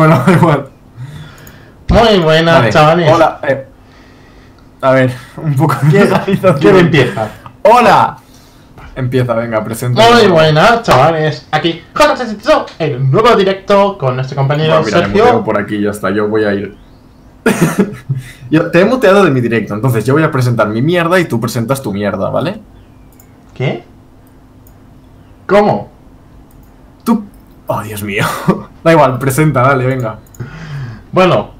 bueno, igual. Muy buenas, Vale, chavales. Hola, eh, A ver, un poco de ¿Quién, quién empieza? ¡Hola! Empieza, venga, presenta. Muy buenas, chavales. Aquí, JCCO, el nuevo directo con nuestro compañero Bueno, mira, me Sergio. por aquí, ya está, yo voy a ir. yo te he muteado de mi directo, entonces yo voy a presentar mi mierda y tú presentas tu mierda, ¿vale? ¿Qué? ¿Cómo? Tú. Oh, Dios mío. da igual, presenta, dale, venga. Bueno,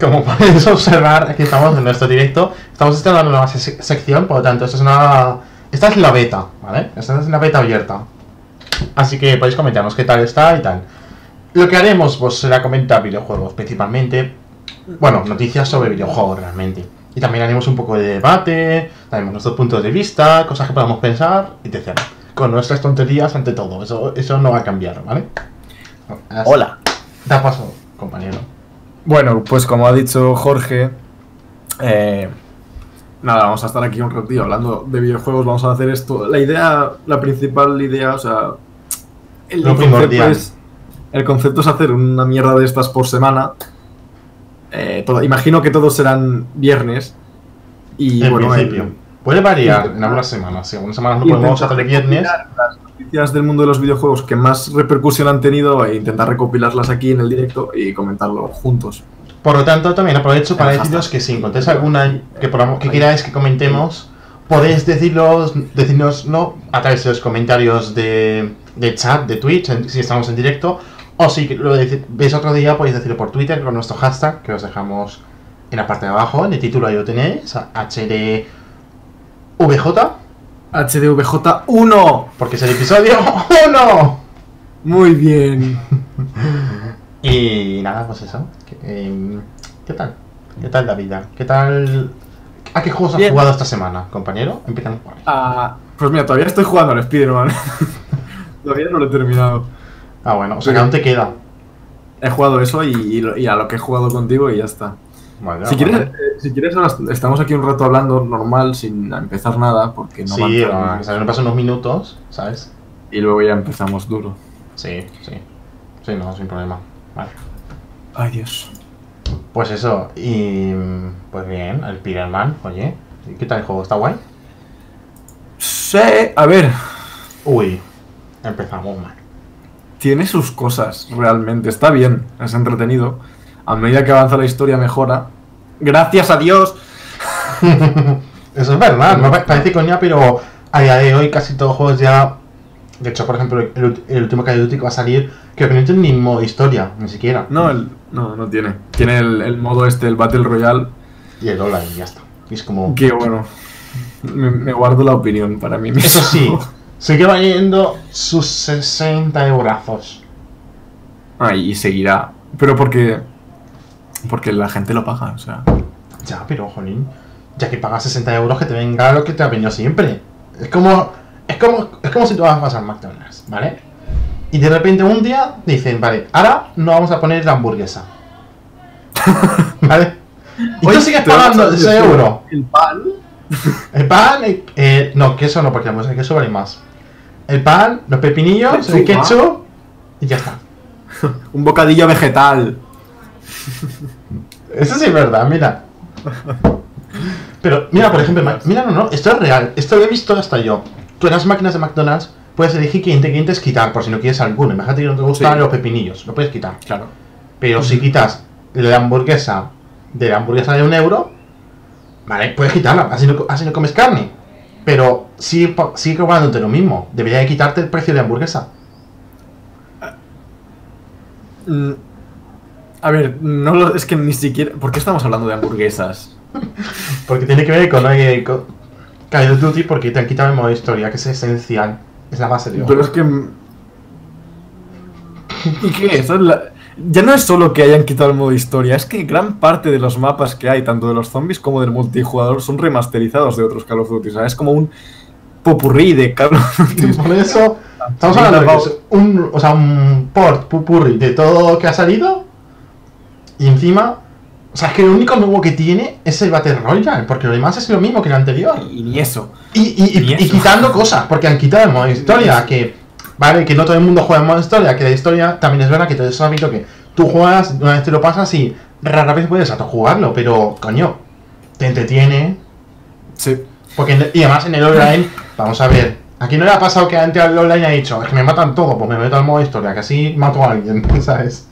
como podéis observar, aquí estamos en nuestro directo. Estamos estrenando una nueva se- sección, por lo tanto, esta es una. Esta es la beta, ¿vale? Esta es una beta abierta. Así que podéis comentarnos qué tal está y tal. Lo que haremos pues, será comentar videojuegos, principalmente. Bueno, noticias sobre videojuegos realmente. Y también haremos un poco de debate, daremos nuestros puntos de vista, cosas que podamos pensar, etc. Con nuestras tonterías ante todo. Eso, eso no va a cambiar, ¿vale? Así- Hola. Da paso, compañero. Bueno, pues como ha dicho Jorge, eh, nada, vamos a estar aquí un ratillo hablando de videojuegos, vamos a hacer esto. La idea, la principal idea, o sea, el, Lo concepto es, el concepto es hacer una mierda de estas por semana. Eh, todo- imagino que todos serán viernes. Y en bueno, principio. el- Puede variar en algunas semanas. Si algunas semanas no podemos hacer viernes. Las noticias del mundo de los videojuegos que más repercusión han tenido e intentar recopilarlas aquí en el directo y comentarlo juntos. Por lo tanto, también aprovecho para deciros que si encontráis alguna que, que queráis que comentemos, podéis decirlos, decirnoslo a través de los comentarios de, de chat de Twitch, en- si estamos en directo, o si lo veis otro día, podéis decirlo por Twitter con nuestro hashtag, que os dejamos en la parte de abajo, en el título ahí lo tenéis, HDVJ, HDVJ1. porque es el episodio 1. Muy bien. Y nada, pues eso. ¿Qué, em, ¿qué tal? ¿Qué tal la vida? ¿Qué tal? ¿A qué juegos has jugado esta semana, compañero? Por ahí. Ah, pues mira, todavía estoy jugando al Spider-Man. todavía no lo he terminado. Ah, bueno, o sea que aún te queda. He jugado eso y, y lo- y a lo que he jugado contigo y ya está. Vale, si, vale. quieres, eh, si quieres, ahora estamos aquí un rato hablando normal, sin empezar nada, porque no sí, va a me pasan unos minutos, ¿sabes? Y luego ya empezamos duro. Sí, sí. Sí, no, sin problema. Vale. Ay, Dios. Pues eso, y. Pues bien, el Spider-Man, oye. ¿y ¿Qué tal el juego? ¿Está guay? Sí, a ver, Uy, empezamos mal. tiene sus cosas, realmente. Está bien, es entretenido. A medida que avanza la historia mejora. Gracias a Dios. Eso es verdad, no pa- parece coña, pero a día de hoy casi todos los juegos ya. De hecho, por ejemplo, el, el último Call of Duty que va a salir, creo que no tiene ni modo historia, ni siquiera. No, el, no, no tiene. Tiene el, el modo este, el Battle Royale. Y el online, y ya está. Y es como. Que bueno, me, me guardo la opinión para mí mismo. Eso sí, sigue valiendo sus 60 eurazos. Ay, y seguirá. Pero porque. Porque la gente lo paga, o sea. Ya, pero, jolín, ya que pagas 60 euros, que te venga lo que te ha venido siempre. Es como. Es como, es como si tú vas a pasar McDonald's, ¿vale? Y de repente un día dicen, vale, ahora no vamos a poner la hamburguesa. ¿Vale? Y tú sigues pagando a- ese euro. El pan. El pan, eh, eh, no, queso no, porque de queso vale más. El pan, los pepinillos, el ketchup y ya está. Un bocadillo vegetal. Eso sí es verdad, mira. Pero, mira, por ejemplo, ma- mira, no, no, esto es real. Esto lo he visto hasta yo. Tú en las máquinas de McDonald's puedes elegir qué ingredientes quitar, por si no quieres alguno. Imagínate que no te gustan Sí. los pepinillos, lo puedes quitar. Claro. Pero si quitas la hamburguesa de la hamburguesa de un euro, vale, puedes quitarla, así no, así no comes carne. Pero sigue, pa- sigue cobrándote lo mismo. Debería de quitarte el precio de hamburguesa. Mm, A ver, no lo, es que ni siquiera. ¿Por qué estamos hablando de hamburguesas? Porque tiene que ver con, eh, con Call of Duty porque te han quitado el modo historia, que es esencial. Es la base de Pero es que. ¿Y qué? Es la- Ya no es solo que hayan quitado el modo historia, es que gran parte de los mapas que hay, tanto de los zombies como del multijugador, son remasterizados de otros Call of Duty. O sea, es como un popurrí de Call of Duty. Por eso, estamos hablando de que es un, o sea, un port pupurri de todo lo que ha salido y encima O sea, es que lo único nuevo que tiene es el Battle Royale, porque lo demás es lo mismo que el anterior. Y ni eso. Y, y- y- Ni y eso. quitando cosas, porque han quitado el modo historia, que vale, que no todo el mundo juega en modo historia, que la historia también es verdad que todo eso ha visto que tú juegas, una vez te lo pasas y rara vez puedes jugarlo, pero coño, te entretiene. Sí. Porque y además en el online, vamos a ver, aquí no le ha pasado que antes al online ha dicho, es que me matan todo, pues me meto al modo historia, que así mato a alguien, ¿sabes?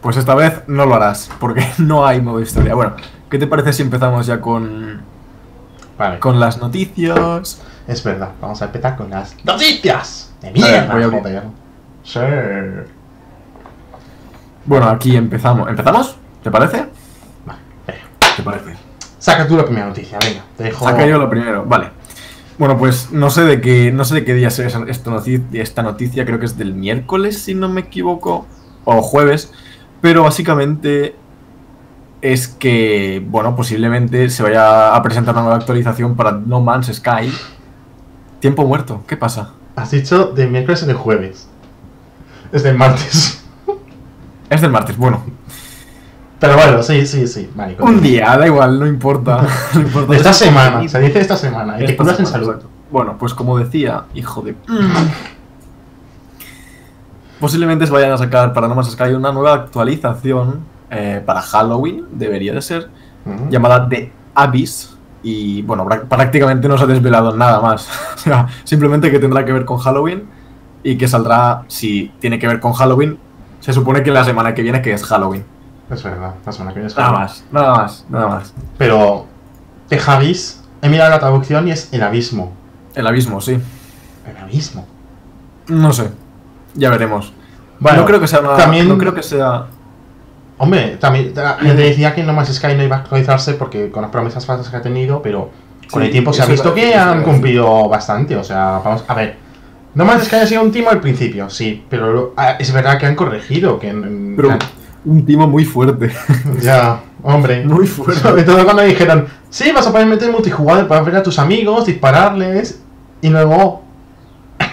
Pues esta vez no lo harás, porque no hay modo historia. Bueno, ¿qué te parece si empezamos ya con, Vale, con las noticias? es verdad, vamos a empezar con las noticias de mierda, voy a abrir. joder. Sí. Bueno, aquí empezamos. ¿Empezamos? ¿Te parece? Vale, venga. ¿Te parece? Saca tú la primera noticia, venga, te dejo. Saca yo lo primero, vale. Bueno, pues no sé de qué, no sé de qué día es esta noticia, esta noticia, creo que es del miércoles, si no me equivoco, o jueves, pero básicamente es que, bueno, posiblemente se vaya a presentar una nueva actualización para No Man's Sky. Tiempo muerto, ¿qué pasa? Has dicho de miércoles o de jueves. Es del martes. Es del martes, bueno, Pero bueno, sí, sí, sí. Vale, un día, da igual, no importa. No importa. De esta Es semana, se dice esta semana. Y que Esta curas en semana, salud. exacto. Bueno, pues como decía, hijo de... Posiblemente se vayan a sacar para No Man's Sky una nueva actualización eh, para Halloween, debería de ser, llamada The Abyss. Y bueno, prá- prácticamente no se ha desvelado nada más. O sea, simplemente que tendrá que ver con Halloween y que saldrá, si tiene que ver con Halloween, se supone que la semana que viene que es Halloween. Es verdad, la semana que viene es Nada Halloween. más, nada más, nada más. Pero, de Javis, he mirado la traducción y es el abismo. El abismo, sí. El abismo. No sé, ya veremos. Bueno, no creo que sea una, también- no creo que sea Hombre, también te decía que No Man's Sky no iba a actualizarse porque con las promesas falsas que ha tenido, pero con Sí, el tiempo se ha visto que han cumplido bastante. O sea, vamos a ver. No Man's Sky ha sido un timo al principio, sí, pero ah, es verdad que han corregido. Que, Pero han- un timo muy fuerte. ya, hombre. Muy fuerte. Sobre todo cuando dijeron, sí, vas a poder meter multijugador para ver a tus amigos, dispararles, y luego.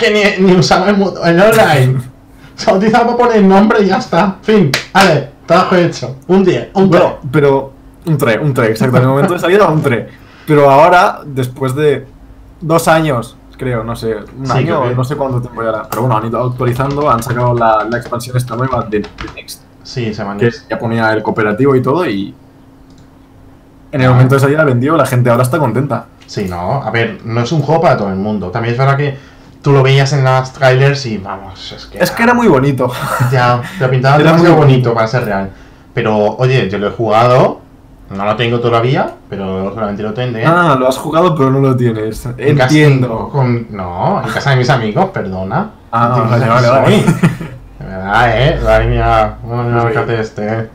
Que ni, ni usaba el, online. Se utilizaba para poner el nombre y ya está. Fin. Vale, trabajo hecho. Un día, un día. Bueno, pero un 3, un 3, exacto. En el momento de salida un 3. Pero ahora, después de dos años, creo, no sé, un Sí, año, no sé cuánto tiempo ya era. Pero bueno, han ido actualizando, han sacado la, la expansión esta nueva de, Next, Sí, se que ya ponía el cooperativo y todo y en el momento de salida vendió, la gente ahora está contenta. Sí, no. A ver, no es un juego para todo el mundo. También es verdad que tú lo veías en las trailers y vamos, es que. Es que era muy bonito. Ya, te lo pintaban Era demasiado muy bonito para ser real. Pero, oye, yo lo he jugado. No lo tengo todavía, pero seguramente lo tendré. Ah, lo has jugado pero no lo tienes. En casa- Entiendo. con- no, en casa de mis amigos, perdona. Ah, vale, vale, vale. De verdad, eh. Madre mía, Sí. fíjate este.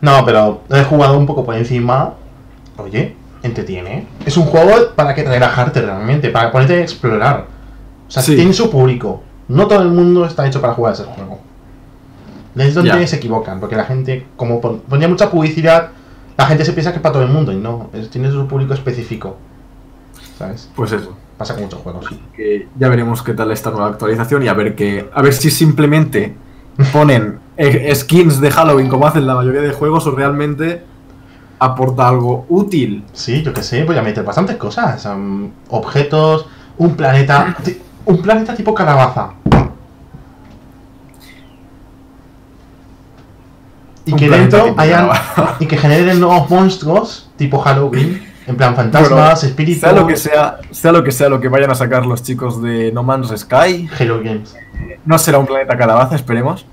No, pero he jugado un poco por encima. Oye, entretiene. Es un juego para que relajarte realmente, para ponerte a explorar. O sea, Sí. tiene su público. No todo el mundo está hecho para jugar ese juego. Es donde Ya. se equivocan, porque la gente, como pon- ponía mucha publicidad, la gente se piensa que es para todo el mundo y no, es- tiene su público específico. ¿Sabes? Pues eso. Pasa con muchos juegos. que ya veremos qué tal esta nueva actualización y a ver que a ver si simplemente ponen eh, skins de Halloween como hacen la mayoría de juegos o realmente aporta algo útil. Sí, yo que sé, voy a meter bastantes cosas. um, objetos, un planeta. Un planeta tipo calabaza. Y Un que dentro hayan. Y que generen nuevos monstruos tipo Halloween. En plan fantasmas, Bueno, espíritus. Sea lo que sea, sea lo que sea lo que vayan a sacar los chicos de No Man's Sky, Hello Games. no será un planeta calabaza, esperemos.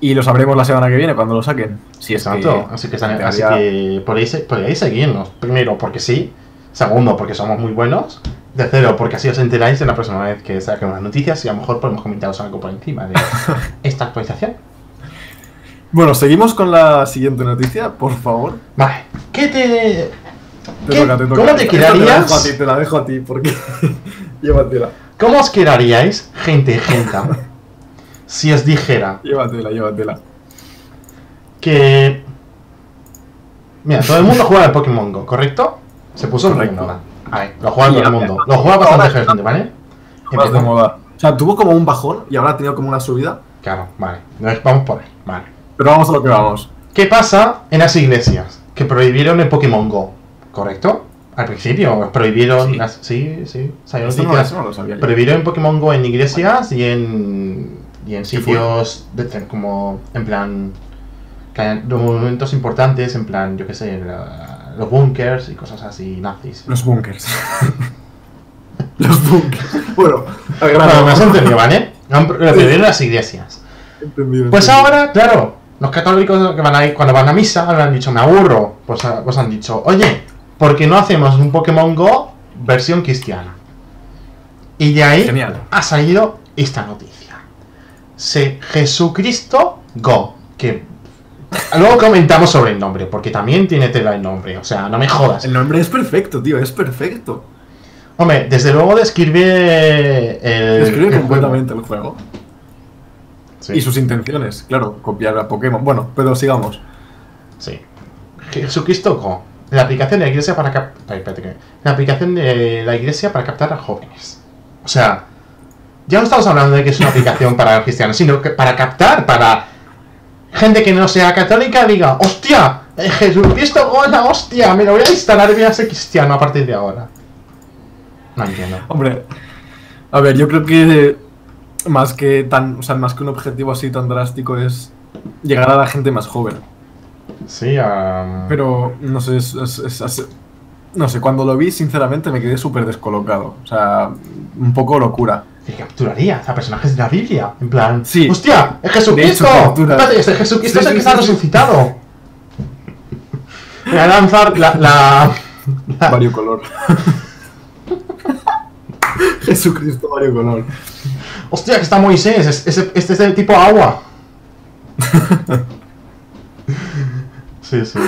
Y lo sabremos la semana que viene cuando lo saquen. Si es Exacto. que así que, están- en así que podéis, podéis seguirnos. Primero, porque sí. Segundo, porque somos muy buenos. Tercero, porque así os enteráis de la próxima vez que saquen las noticias y a lo mejor podemos comentaros algo por encima de esta actualización. Bueno, seguimos con la siguiente noticia, por favor. Vale. ¿Qué te. Te ¿Qué- toca, te toca. ¿Cómo te Esta Te la quedarías? dejo a ti, te la dejo a ti, porque llévatela. ¿Cómo os quedaríais, gente, gente, si os dijera Llévatela, llévatela. que. Mira, todo el mundo juega al Pokémon Go, ¿correcto? Se puso Correcto. moda. A ver, lo juega todo el a- mundo. Lo juega bastante gente, ¿vale? De Empezamos. moda. O sea, tuvo como un bajón y ahora ha tenido como una subida. Claro, vale. Vamos por ahí, vale. Pero vamos a lo que vamos. ¿Qué pasa en las iglesias? Que prohibieron el Pokémon Go, ¿correcto? Al principio prohibieron Sí. las... Sí, sí, salió Esto no, lo sabía. Prohibieron Pokémon Go en iglesias y en, y en sitios de, como, en plan, que hayan monumentos importantes, en plan, yo qué sé, la- los bunkers y cosas así, nazis. Los bunkers. los bunkers. Bueno, a Bueno, me has entendido, ¿vale? En las iglesias. Entendido, Pues entendido. ahora, claro, los católicos que van ahí, cuando van a misa, han dicho, me aburro. Pues, ah, pues han dicho, oye, ¿por qué no hacemos un Pokémon Go versión cristiana? Y de ahí Genial. ha salido esta noticia. Se Jesucristo Go. Que luego comentamos sobre el nombre, porque también tiene tela el nombre. O sea, no me jodas. El nombre es perfecto, tío, es perfecto. Hombre, desde luego describe el. Describe el completamente el juego. Sí. Y sus intenciones, claro, copiar a Pokémon. Bueno, pero sigamos. Sí. Jesucristo Go. La aplicación de la iglesia para cap- Ay, La aplicación de la iglesia para captar a jóvenes. O sea, ya no estamos hablando de que es una aplicación para cristianos, sino que para captar, para gente que no sea católica diga, hostia, eh, Jesucristo Go es la hostia, me lo voy a instalar y voy a ser cristiano a partir de ahora. No entiendo. Hombre, a ver, yo creo que más que tan, o sea, más que un objetivo así tan drástico es llegar a la gente más joven. Sí, ah, Pero no sé, es, es- es- es- no sé, cuando lo vi, sinceramente me quedé súper descolocado. O sea, un poco locura. Que capturaría a personajes de la Biblia. En plan, Sí. ¡hostia! ¡Es Jesucristo! Hecho, este Jesucristo Sí, es el que está sí, resucitado. Voy a lanzar la. la, la- Vario color. Jesucristo Vario color. ¡Hostia, que está Moisés! Es- este es de tipo agua. sí, sí.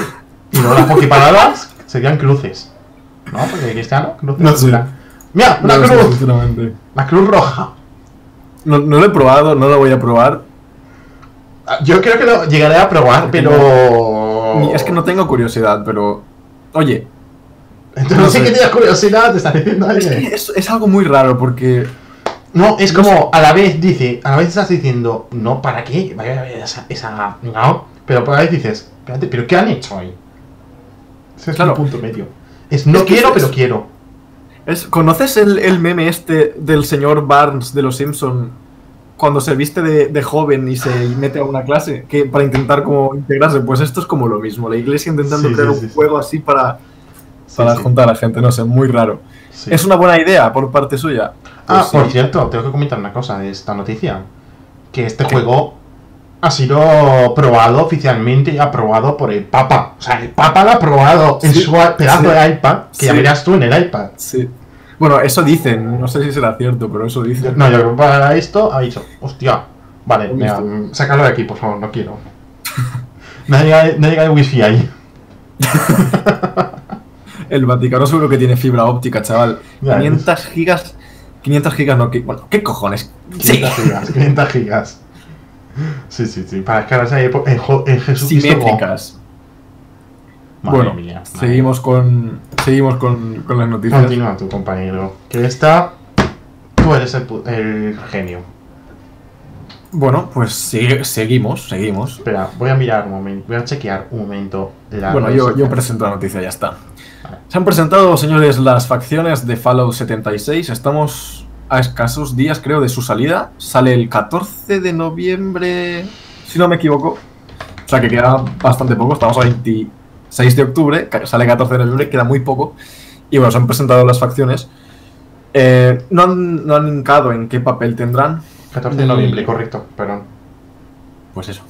Y luego las pokiparadas serían cruces. ¿No? Porque cristiano, cruces. No sé. Mira, una No cruz. La cruz roja. No, no lo he probado, no lo voy a probar. Ah, Yo creo que lo llegaré a probar, Porque pero. Es que no tengo curiosidad, pero. Oye, Entonces no sí sé. que tienes curiosidad, te estás diciendo es, que es, es algo muy raro porque. No, es No como a la vez dice, a la vez estás diciendo, no, ¿para qué? Vaya esa, esa. No, pero a la vez dices, espérate, ¿pero qué han hecho ahí? Ese es Claro. un punto medio. Es no Es quiero, pero quiero. Es, ¿Conoces el, el meme este del señor Barnes de los Simpson cuando se viste de, de joven y se mete a una clase que para intentar como integrarse? Pues esto es como lo mismo, la iglesia intentando Sí, crear sí, un sí, sí. juego así para, para sí, juntar a la gente, no sé, muy raro. sí. ¿Es una buena idea por parte suya? Ah, Pues sí. por cierto, tengo que comentar una cosa de esta noticia. Que este ¿Qué? juego ha sido probado oficialmente y aprobado por el Papa. O sea, el Papa lo ha aprobado en Sí, su pedazo sí. de iPad, que ya Sí. verás tú en el iPad. Sí. Bueno, eso dicen, no sé si será cierto, pero eso dicen. No, yo creo que para esto ha dicho, hostia, vale, mm, sácalo de aquí, por favor, no quiero. no diga no el wifi ahí. El Vaticano seguro que tiene fibra óptica, chaval. Ya, 500 gigas. 500 gigas no. que- Bueno, ¿qué cojones? 500 gigas, 500 gigas. Sí, sí, sí, para descargarse ahí en, en Jesucristo. Simétricas. Madre bueno, mía, madre seguimos con. Seguimos con, con las noticias. Continúa tu compañero. Que esta. Tú eres el, genio. Bueno, pues sigue- seguimos, seguimos. Espera, voy a mirar un momento, voy a chequear un momento la. Bueno, yo, yo presento la noticia, ya está. Vale. Se han presentado, señores, las facciones de Fallout 76. Estamos a escasos días, creo, de su salida. Sale el 14 de noviembre, si no me equivoco. O sea que queda bastante poco. Estamos a 26 de octubre, sale el 14 de noviembre, queda muy poco. Y bueno, se han presentado las facciones. Eh, no, han, no han indicado en qué papel tendrán. 14 de noviembre, correcto, perdón. Pues eso.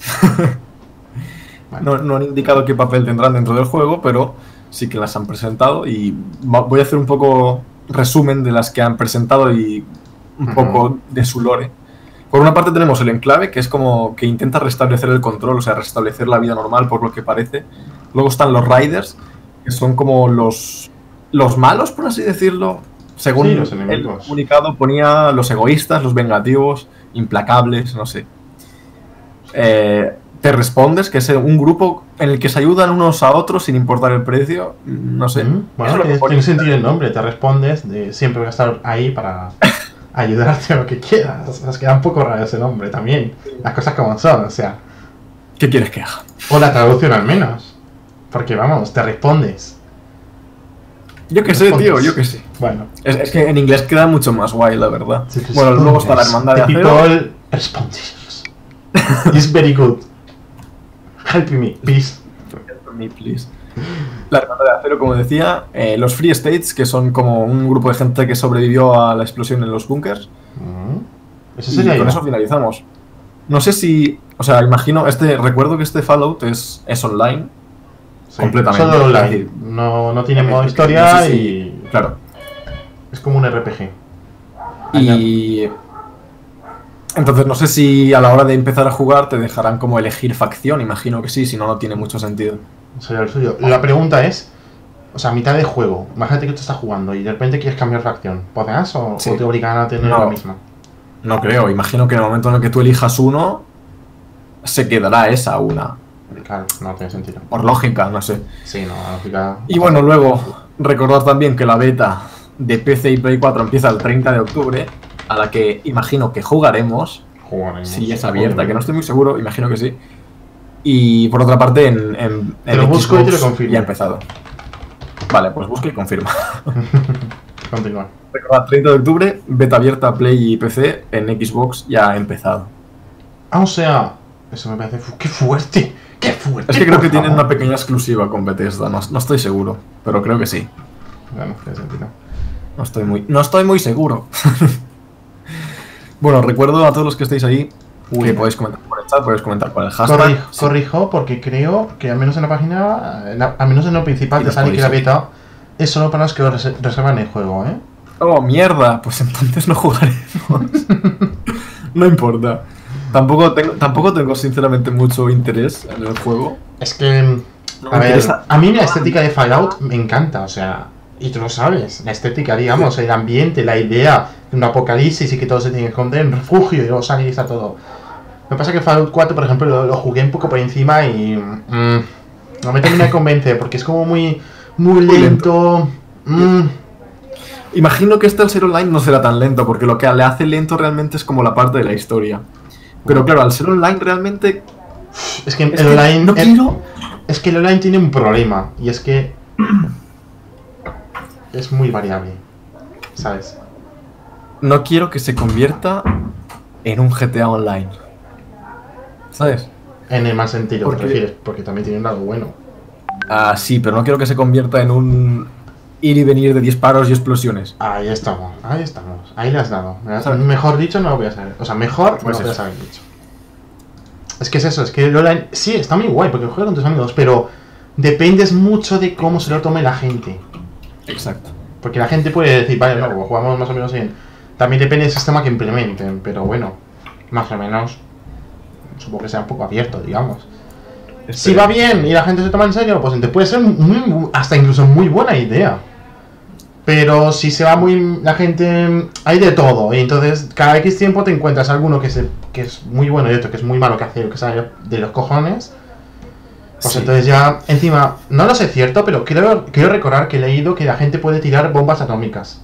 Vale. No, no han indicado qué papel tendrán dentro del juego, pero sí que las han presentado y voy a hacer un poco resumen de las que han presentado y un poco de su lore. Por una parte tenemos el enclave, que es como que intenta restablecer el control, o sea, restablecer la vida normal por lo que parece. Luego están los Riders, que son como los, los malos, por así decirlo. Según Sí, los el comunicado ponía los egoístas, los vengativos, implacables, no sé. Eh, te respondes, que es un grupo en el que se ayudan unos a otros sin importar el precio. No sé. Mm, Bueno, tiene, tiene sentido el nombre, te respondes, de, siempre voy a estar ahí para ayudarte a lo que quieras. Es que da un poco raro ese nombre también. Las cosas como son, o sea. ¿Qué quieres que haga? O la traducción al menos. Porque vamos, te respondes. Yo qué sé, tío, yo qué sé. Bueno. Es, es que en inglés queda mucho más guay, la verdad. Bueno, luego está la hermandad de The acero. people responses. It's very good. Help me, please. Me, please. La hermandad de acero, como decía, eh, los Free States, que son como un grupo de gente que sobrevivió a la explosión en los búnkers. Mm. Eso Y sería con eso finalizamos. No sé si. O sea, imagino. este Recuerdo que este Fallout es, es online. Sí, completamente. Solo online. decir, No, no tiene modo No historia sé si- y. Claro. Es como un RPG. Y. Entonces no sé si a la hora de empezar a jugar te dejarán como elegir facción, imagino que sí, si no, no tiene mucho sentido. Sería el suyo. La pregunta es. O sea, mitad de juego. Imagínate que tú estás jugando y de repente quieres cambiar facción. ¿Podrás o, Sí. o te obligan a tener No. la misma? No creo, imagino que en el momento en el que tú elijas uno, se quedará esa una. Claro, no tiene sentido. Por lógica, no sé. Sí, no, la lógica. Y bueno, luego, recordar también que la beta de PC y Play 4 empieza el 30 de octubre, a la que imagino que jugaremos, Jugaremos. si es abierta, que no estoy muy seguro, imagino que sí. Y por otra parte, en, en, lo busco y te lo confirmo. Ya ha empezado. Vale, pues busca y confirma. Continúa. Recordad, 30 de octubre, beta abierta Play y PC, en Xbox ya ha empezado. Ah, o sea. Eso me parece. ¡Qué fuerte! ¡Qué fuerte! Es que creo que tienen una pequeña exclusiva con Bethesda, no, no estoy seguro, pero creo que sí. Bueno, tiene sentido. No estoy muy, no estoy muy seguro. bueno, recuerdo a todos los que estéis ahí Uy, que no. podéis comentar por el chat, podéis comentar por el hashtag. Corrijo, Sí. corrijo, porque creo que al menos en la página, en la- al menos en lo principal te sale que la beta es solo para los que lo rese- reservan el juego, ¿eh? Oh, mierda, pues entonces no jugaremos. no importa. Tampoco tengo, tampoco tengo sinceramente mucho interés en el juego. Es que, No a ver, interesa. a mí la estética de Fallout me encanta, o sea, y tú lo sabes, la estética, digamos, el ambiente, la idea de un apocalipsis y que todo se tiene que esconder en refugio y luego salir y está todo. Que pasa que Fallout 4, por ejemplo, lo, lo jugué un poco por encima y mm, no me termina de convencer porque es como muy, muy lento. mm, Imagino que este al ser online no será tan lento, porque lo que le hace lento realmente es como la parte de la historia. Pero claro, al ser online realmente. es que es el que online. no el- quiero. Es que el online tiene un problema y es que es muy variable, ¿sabes? No quiero que se convierta en un GTA online. ¿Sabes? En el mal sentido, ¿Por te refieres, porque también tiene un lado bueno. Ah, sí, pero no quiero que se convierta en un ir y venir de disparos y explosiones. Ahí estamos, ahí estamos, ahí le has dado. ¿Sabes? Mejor dicho no lo voy a saber. O sea, mejor Pues no lo voy a saber dicho. Es que es eso, es que el online sí está muy guay porque juegas con tus amigos, pero dependes mucho de cómo se lo tome la gente. Exacto. Porque la gente puede decir, vale, no, pues jugamos más o menos bien. También depende del sistema que implementen, pero bueno, más o menos. Supongo que sea un poco abierto, digamos. Si va bien y la gente se toma en serio, pues entonces puede ser muy, hasta incluso muy buena idea. Pero si se va muy. La gente. Hay de todo. Y entonces cada X tiempo te encuentras alguno que, se, que es muy bueno y otro que es muy malo que hace que sale de los cojones. Pues Sí. entonces ya. Encima, no lo sé cierto, pero creo, quiero recordar que he leído que la gente puede tirar bombas atómicas.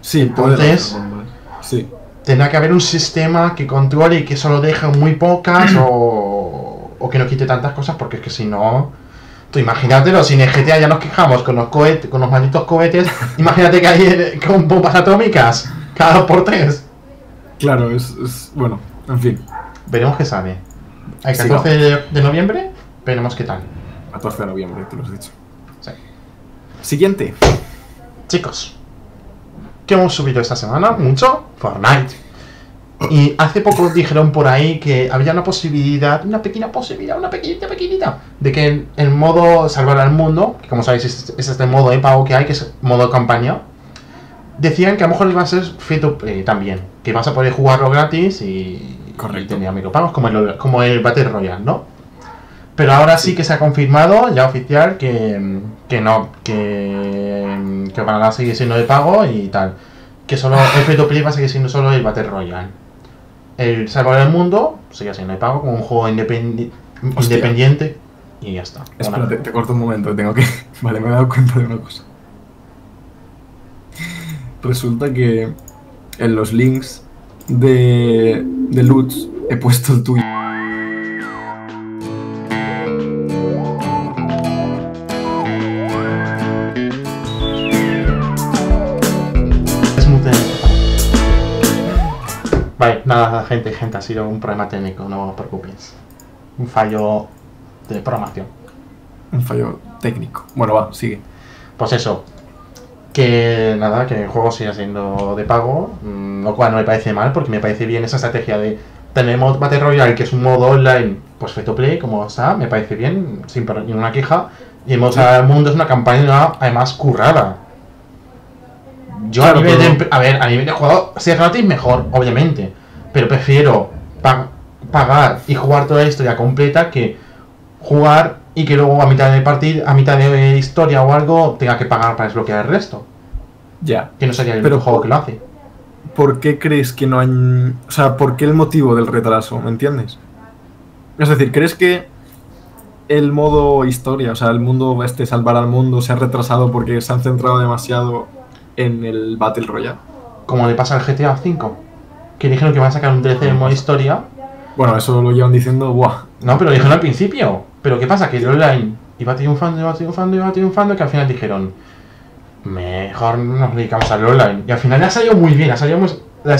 Sí, puede Entonces- lanzar bombas. Sí. Tendrá que haber un sistema que controle y que solo deje muy pocas o, o que no quite tantas cosas, porque es que si no. Tú imagínatelo, si en el GTA ya nos quejamos con los cohetes, con los malditos cohetes, imagínate que hay eh, con bombas atómicas cada dos por tres. Claro, es, es- Bueno, en fin. Veremos qué sale. El Sí, 14 de, de noviembre, veremos qué tal. 14 de noviembre, te lo has dicho. Sí. Siguiente. Chicos, ¿qué hemos subido esta semana? Mucho Fortnite. Y hace poco dijeron por ahí que había una posibilidad, una pequeña posibilidad, una pequeñita, pequeñita, de que en el modo salvar al mundo, que como sabéis es, es este modo de pago que hay, que es modo campaña, decían que a lo mejor iba a ser free to play también, que vas a poder jugarlo gratis y, Correcto. y tenía micropagos como el, como el Battle Royale, ¿no? Pero ahora sí que se ha confirmado, ya oficial, que, que no, que, que seguir siendo de pago y tal. Que solo el free va a seguir siendo solo el Battle Royale. El Salvar el Mundo sigue siendo de pago como un juego independi- Hostia. independiente y ya está. Espera, te corto un momento, tengo que... Vale, me he dado cuenta de una cosa. Resulta que en los links de, de Lutz he puesto el tuyo. Vale, nada, gente, gente, ha sido un problema técnico, no os preocupéis. Un fallo de programación. Un fallo técnico. Bueno, va, sigue. Pues eso. Que nada, que el juego siga siendo de pago, mm, lo cual no me parece mal, porque me parece bien esa estrategia de tenemos Battle Royale, que es un modo online, pues free to play, como está, me parece bien, sin ninguna queja. Y el modo al mundo es una campaña además currada. Yo Claro, a nivel pero- de, a ver, a nivel de juego, si es gratis mejor, obviamente. Pero prefiero pa- pagar y jugar toda la historia completa que jugar y que luego a mitad de partida, a mitad de historia o algo, tenga que pagar para desbloquear el resto. Ya. Que no sería el Pero- juego que lo hace. ¿Por qué crees que no hay... O sea, ¿por qué el motivo del retraso? ¿Me entiendes? Es decir, ¿crees que el modo historia, o sea, el mundo este salvar al mundo se ha retrasado porque se han centrado demasiado en el Battle Royale? Como le pasa al GTA V. Que dijeron que van a sacar un DLC en modo historia. Bueno, eso lo llevan diciendo, ¡buah! No, pero lo dijeron al principio. Pero ¿qué pasa? Que el online iba triunfando, iba triunfando, iba triunfando, que al final dijeron, mejor nos dedicamos al online. Y al final ha salido muy bien, ha salido muy-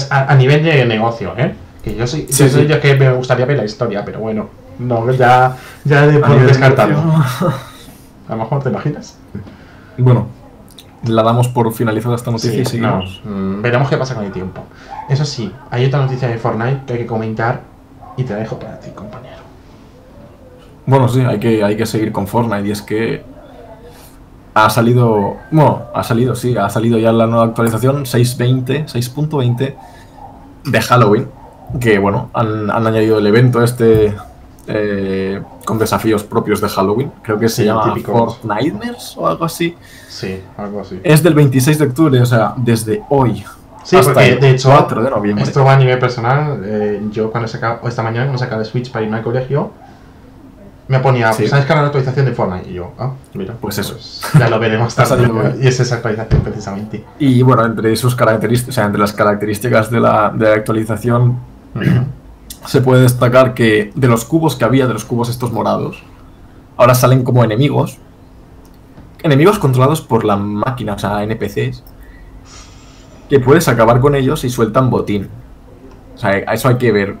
a, a nivel de negocio, ¿eh? Que yo sí, Sí, yo soy sí. yo que me gustaría ver la historia, pero bueno, no, ya, ya de por de descartado. A lo mejor te imaginas. Bueno, la damos por finalizada esta noticia Sí, y seguimos. no, mm, veremos qué pasa con el tiempo. Eso sí, hay otra noticia de Fortnite que hay que comentar y te la dejo para ti, compañero. Bueno, sí, hay que, hay que seguir con Fortnite y es que ha salido, bueno, ha salido, sí, ha salido ya la nueva actualización 6.20, 6.20 de Halloween, que bueno, han, han añadido el evento este eh, con desafíos propios de Halloween, creo que se Sí, llama típicos. Fortnightmares o algo así. Sí, algo así. Es del 26 de octubre, o sea, desde hoy Sí, hasta porque el de hecho, 4 de noviembre. esto va a nivel personal. eh, yo cuando sacaba, o esta mañana cuando sacaba el Switch para irme al colegio, me ponía, Sí. ¿sabes que la actualización de Fortnite? Y yo, ah, mira, Pues eso. ya lo veremos tarde. y es esa actualización precisamente. Y bueno, entre sus características, o sea, entre las características de la, de la actualización se puede destacar que de los cubos que había, de los cubos estos morados, ahora salen como enemigos. Enemigos controlados por la máquina, o sea, NPCs. Que puedes acabar con ellos y sueltan botín. O sea, a eso hay que ver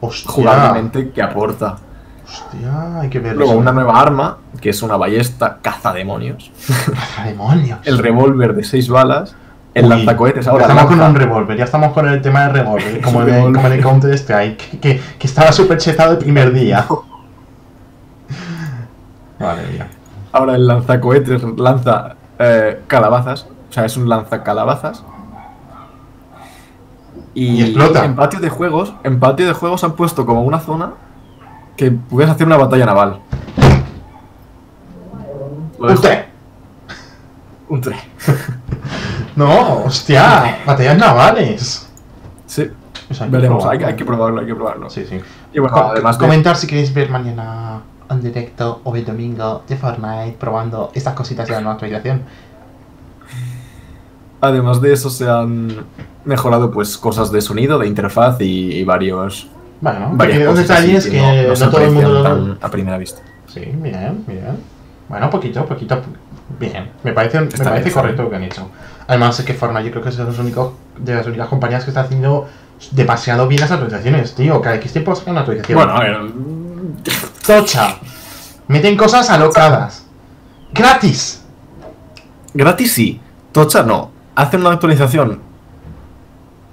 Hostia, jugablemente que aporta. hostia, hay que verlo. Luego una nueva arma, que es una ballesta cazademonios. ¡Caza demonios! El revólver de 6 balas. El lanzacohetes ya ahora. estamos con un revólver, ya estamos con el tema del revólver, como, en el, como en el Counter Strike, que, que, estaba súper chetado el primer día. Vale, mira. Ahora el lanzacohetes lanza eh, calabazas. O sea, es un lanzacalabazas. Y, Y explota. en patio de juegos, en patio de juegos han puesto como una zona que puedes hacer una batalla naval. ¡Usted! Un tre. No, hostia, batallas navales. Sí, O sea, veremos. Hay, que- hay que probarlo, hay que probarlo. Sí, sí. Y bueno, Co- además de- comentar si queréis ver mañana en directo o el domingo de Fortnite probando estas cositas de la nueva actualización. además de eso se han mejorado pues cosas de sonido, de interfaz y, y varios Bueno, así detalles que, no, no, se todo el mundo lo a primera vista. Sí, bien, bien. Bueno, poquito, poquito. Bien, me parece, me parece bien, correcto lo que han hecho. Además, es que Fortnite yo creo que es de, los únicos, de las únicas compañías que está haciendo demasiado bien las actualizaciones, tío. Cada X tiempo sacan una actualización. Bueno, a ver, Tocha. Meten cosas alocadas. ¡Gratis! Gratis sí, tocha no. Hacen una actualización.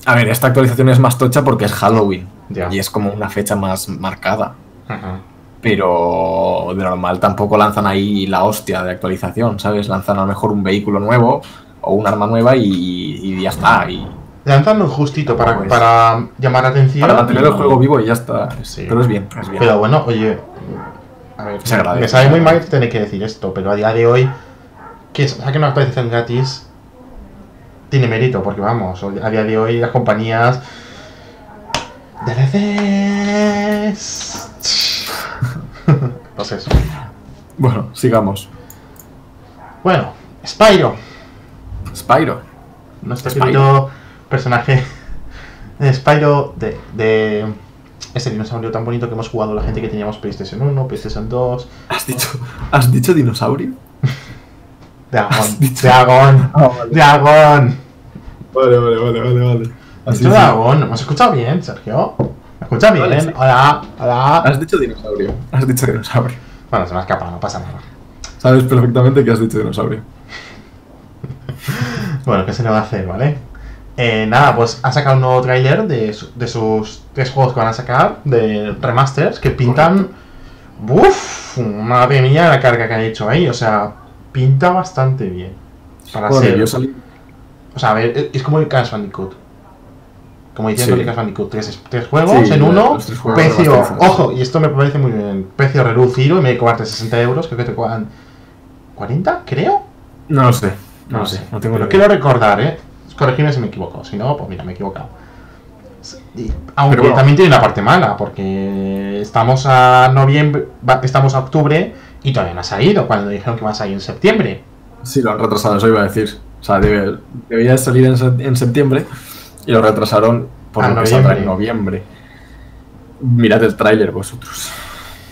A ver, esta actualización es más tocha porque es Halloween. Ya. Y es como una fecha más marcada. Ajá. Pero de normal tampoco lanzan ahí la hostia de actualización, ¿sabes? Lanzan a lo mejor un vehículo nuevo o un arma nueva y, y ya está. Y Lanzan lo justito para, Pues- para llamar la atención. para mantener el juego vivo y ya está. Sí. Pero es bien, es bien. Pero bueno, oye. A ver, Se agradece. me sabe muy mal tener que decir esto, pero a día de hoy, que saquen una actualización gratis tiene mérito, porque vamos, a día de hoy las compañías. DLCs. eso. Bueno, sigamos. Bueno, Spyro, Spyro. nuestro Spyro. querido personaje de Spyro de, de ese dinosaurio tan bonito que hemos jugado la gente que teníamos PlayStation 1, PlayStation 2, ¿Has dicho, ¿has dicho dinosaurio? Dragón, Has dicho- dragón, Ah, vale. dragón. Vale, vale, vale, vale, vale. Así Dicho sí. dragón, ¿me has escuchado bien, Sergio? ¿Me escuchas bien? Sí. Hola, hola. Has dicho dinosaurio. Has dicho dinosaurio. Bueno, se me ha escapado, no pasa nada. Sabes perfectamente que has dicho dinosaurio. Bueno, ¿qué se le va a hacer, vale? Eh, nada, pues ha sacado un nuevo tráiler de, su- de sus tres juegos que van a sacar, de remasters, que pintan... ¡Uf! Madre mía la carga que han hecho ahí, o sea, pinta bastante bien. Para Joder, ser... yo salí. O sea, a ver, es como el Crash Bandicoot. Como diciendo Sí. Bandicoot, tres, tres juegos Sí, en uno, juegos precio, ojo, y esto me parece muy bien, precio reducido, en vez de cobrarte 60 euros, creo que te cobran 40, creo. No lo sé. No lo sé. No tengo Pero quiero recordar, ¿eh? Corregirme si me equivoco, si no, pues mira, me he equivocado. Y- aunque bueno. también tiene una parte mala, porque estamos a noviembre, estamos a octubre y todavía no ha salido, cuando dijeron que va a salir en septiembre. Sí, lo han retrasado, eso iba a decir. O sea, debe- debía salir en, en septiembre y lo retrasaron por A lo que noviembre. saldrá en noviembre. Mirad el tráiler vosotros.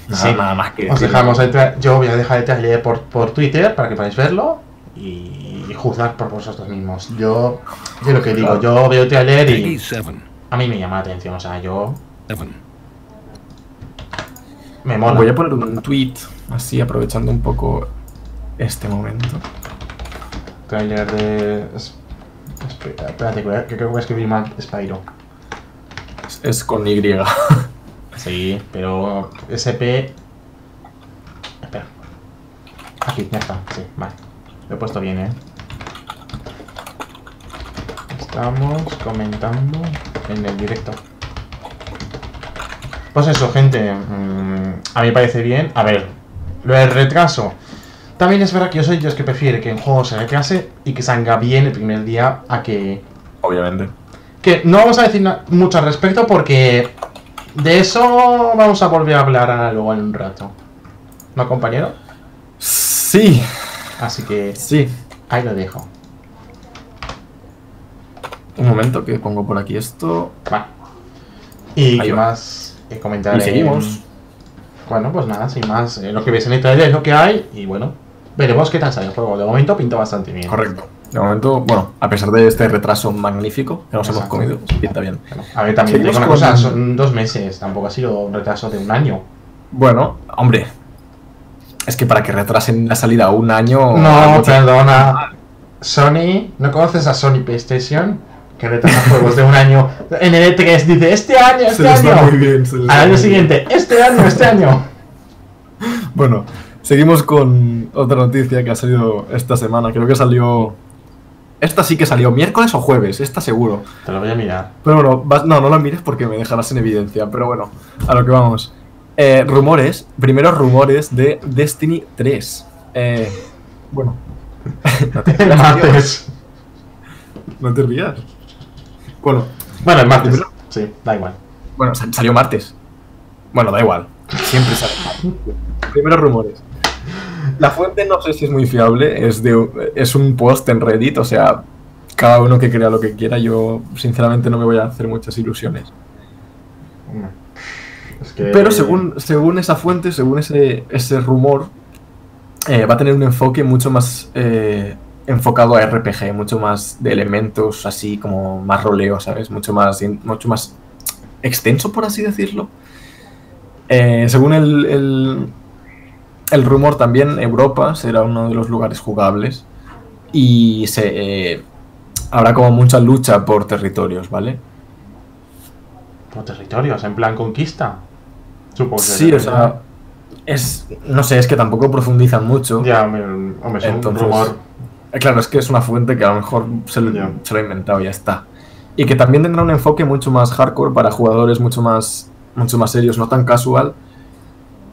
Nada, Sí. nada más que Os dejamos el yo voy a dejar el trailer por, por Twitter para que podáis verlo y juzgar por vosotros mismos. Yo, yo lo que digo, yo veo el trailer Peggy y 7. a mí me llama la atención, o sea, yo 7. me mola. Voy a poner un tweet así, aprovechando un poco este momento. Trailer de... espérate, que que creo que voy a escribir mal Spyro. Es, es con Y. Sí, pero SP... Espera. Aquí, ya está, sí, vale. Lo he puesto bien, ¿eh? Estamos comentando en el directo. Pues eso, gente. mm, a mí me parece bien. A ver, lo del retraso. También es verdad que yo soy Dios que prefiere que en juego se retrase y que salga bien el primer día a que Obviamente. que no vamos a decir mucho al respecto porque de eso vamos a volver a hablar ahora luego en un rato. ¿No, compañero? Sí, Así que sí. ahí lo dejo. Un momento que pongo por aquí esto. Va. ¿Y Ahí qué va. más eh, comentar? Y seguimos. Bueno, pues nada, sin más. eh, lo que ves en el trailer es lo que hay y bueno, veremos qué tal sale el juego. De momento pinta bastante bien. Correcto. De momento, bueno, a pesar de este retraso magnífico que nos hemos comido, pinta bien. Bueno, a ver, también digo una con- cosa, son dos meses, tampoco ha sido un retraso de un año. Bueno, hombre. Es que para que retrasen la salida un año. No, perdona. Sony, ¿no conoces a Sony PlayStation? Que retrasa juegos de un año. En el E3 dice, este año, este muy año. bien. Al año siguiente, este año, este año. Bueno, seguimos con otra noticia que ha salido esta semana. Creo que salió. Esta sí que salió miércoles o jueves, esta seguro. Te lo voy a mirar. Pero bueno, vas- no, no la mires porque me dejarás en evidencia. Pero bueno, a lo que vamos. Eh, rumores, primeros rumores de Destiny 3. Eh, bueno. no, te rías, no te rías. Bueno, Bueno, el martes. Primero- Sí, da igual. bueno, sal- salió martes. Bueno, da igual. Siempre sale martes. Primeros rumores. La fuente no sé si es muy fiable. Es, de, es un post en Reddit, o sea, cada uno que crea lo que quiera. Yo, sinceramente, no me voy a hacer muchas ilusiones. Es que... Pero según, según esa fuente, según ese, ese rumor, eh, va a tener un enfoque mucho más eh, enfocado a RPG, mucho más de elementos así como más roleo, ¿sabes? Mucho más, mucho más extenso, por así decirlo. Eh, según el, el, el rumor también, Europa será uno de los lugares jugables y se, eh, habrá como mucha lucha por territorios, ¿vale? Por territorios, en plan conquista. Supongo que Sí, o sea, es, no sé, es que tampoco profundizan mucho. Ya, hombre, hombre, es un Entonces- rumor. Eh, Claro, es que es una fuente que a lo mejor se lo, Ya. se lo ha inventado y ya está. Y que también tendrá un enfoque mucho más hardcore para jugadores mucho más, mucho más serios, no tan casual.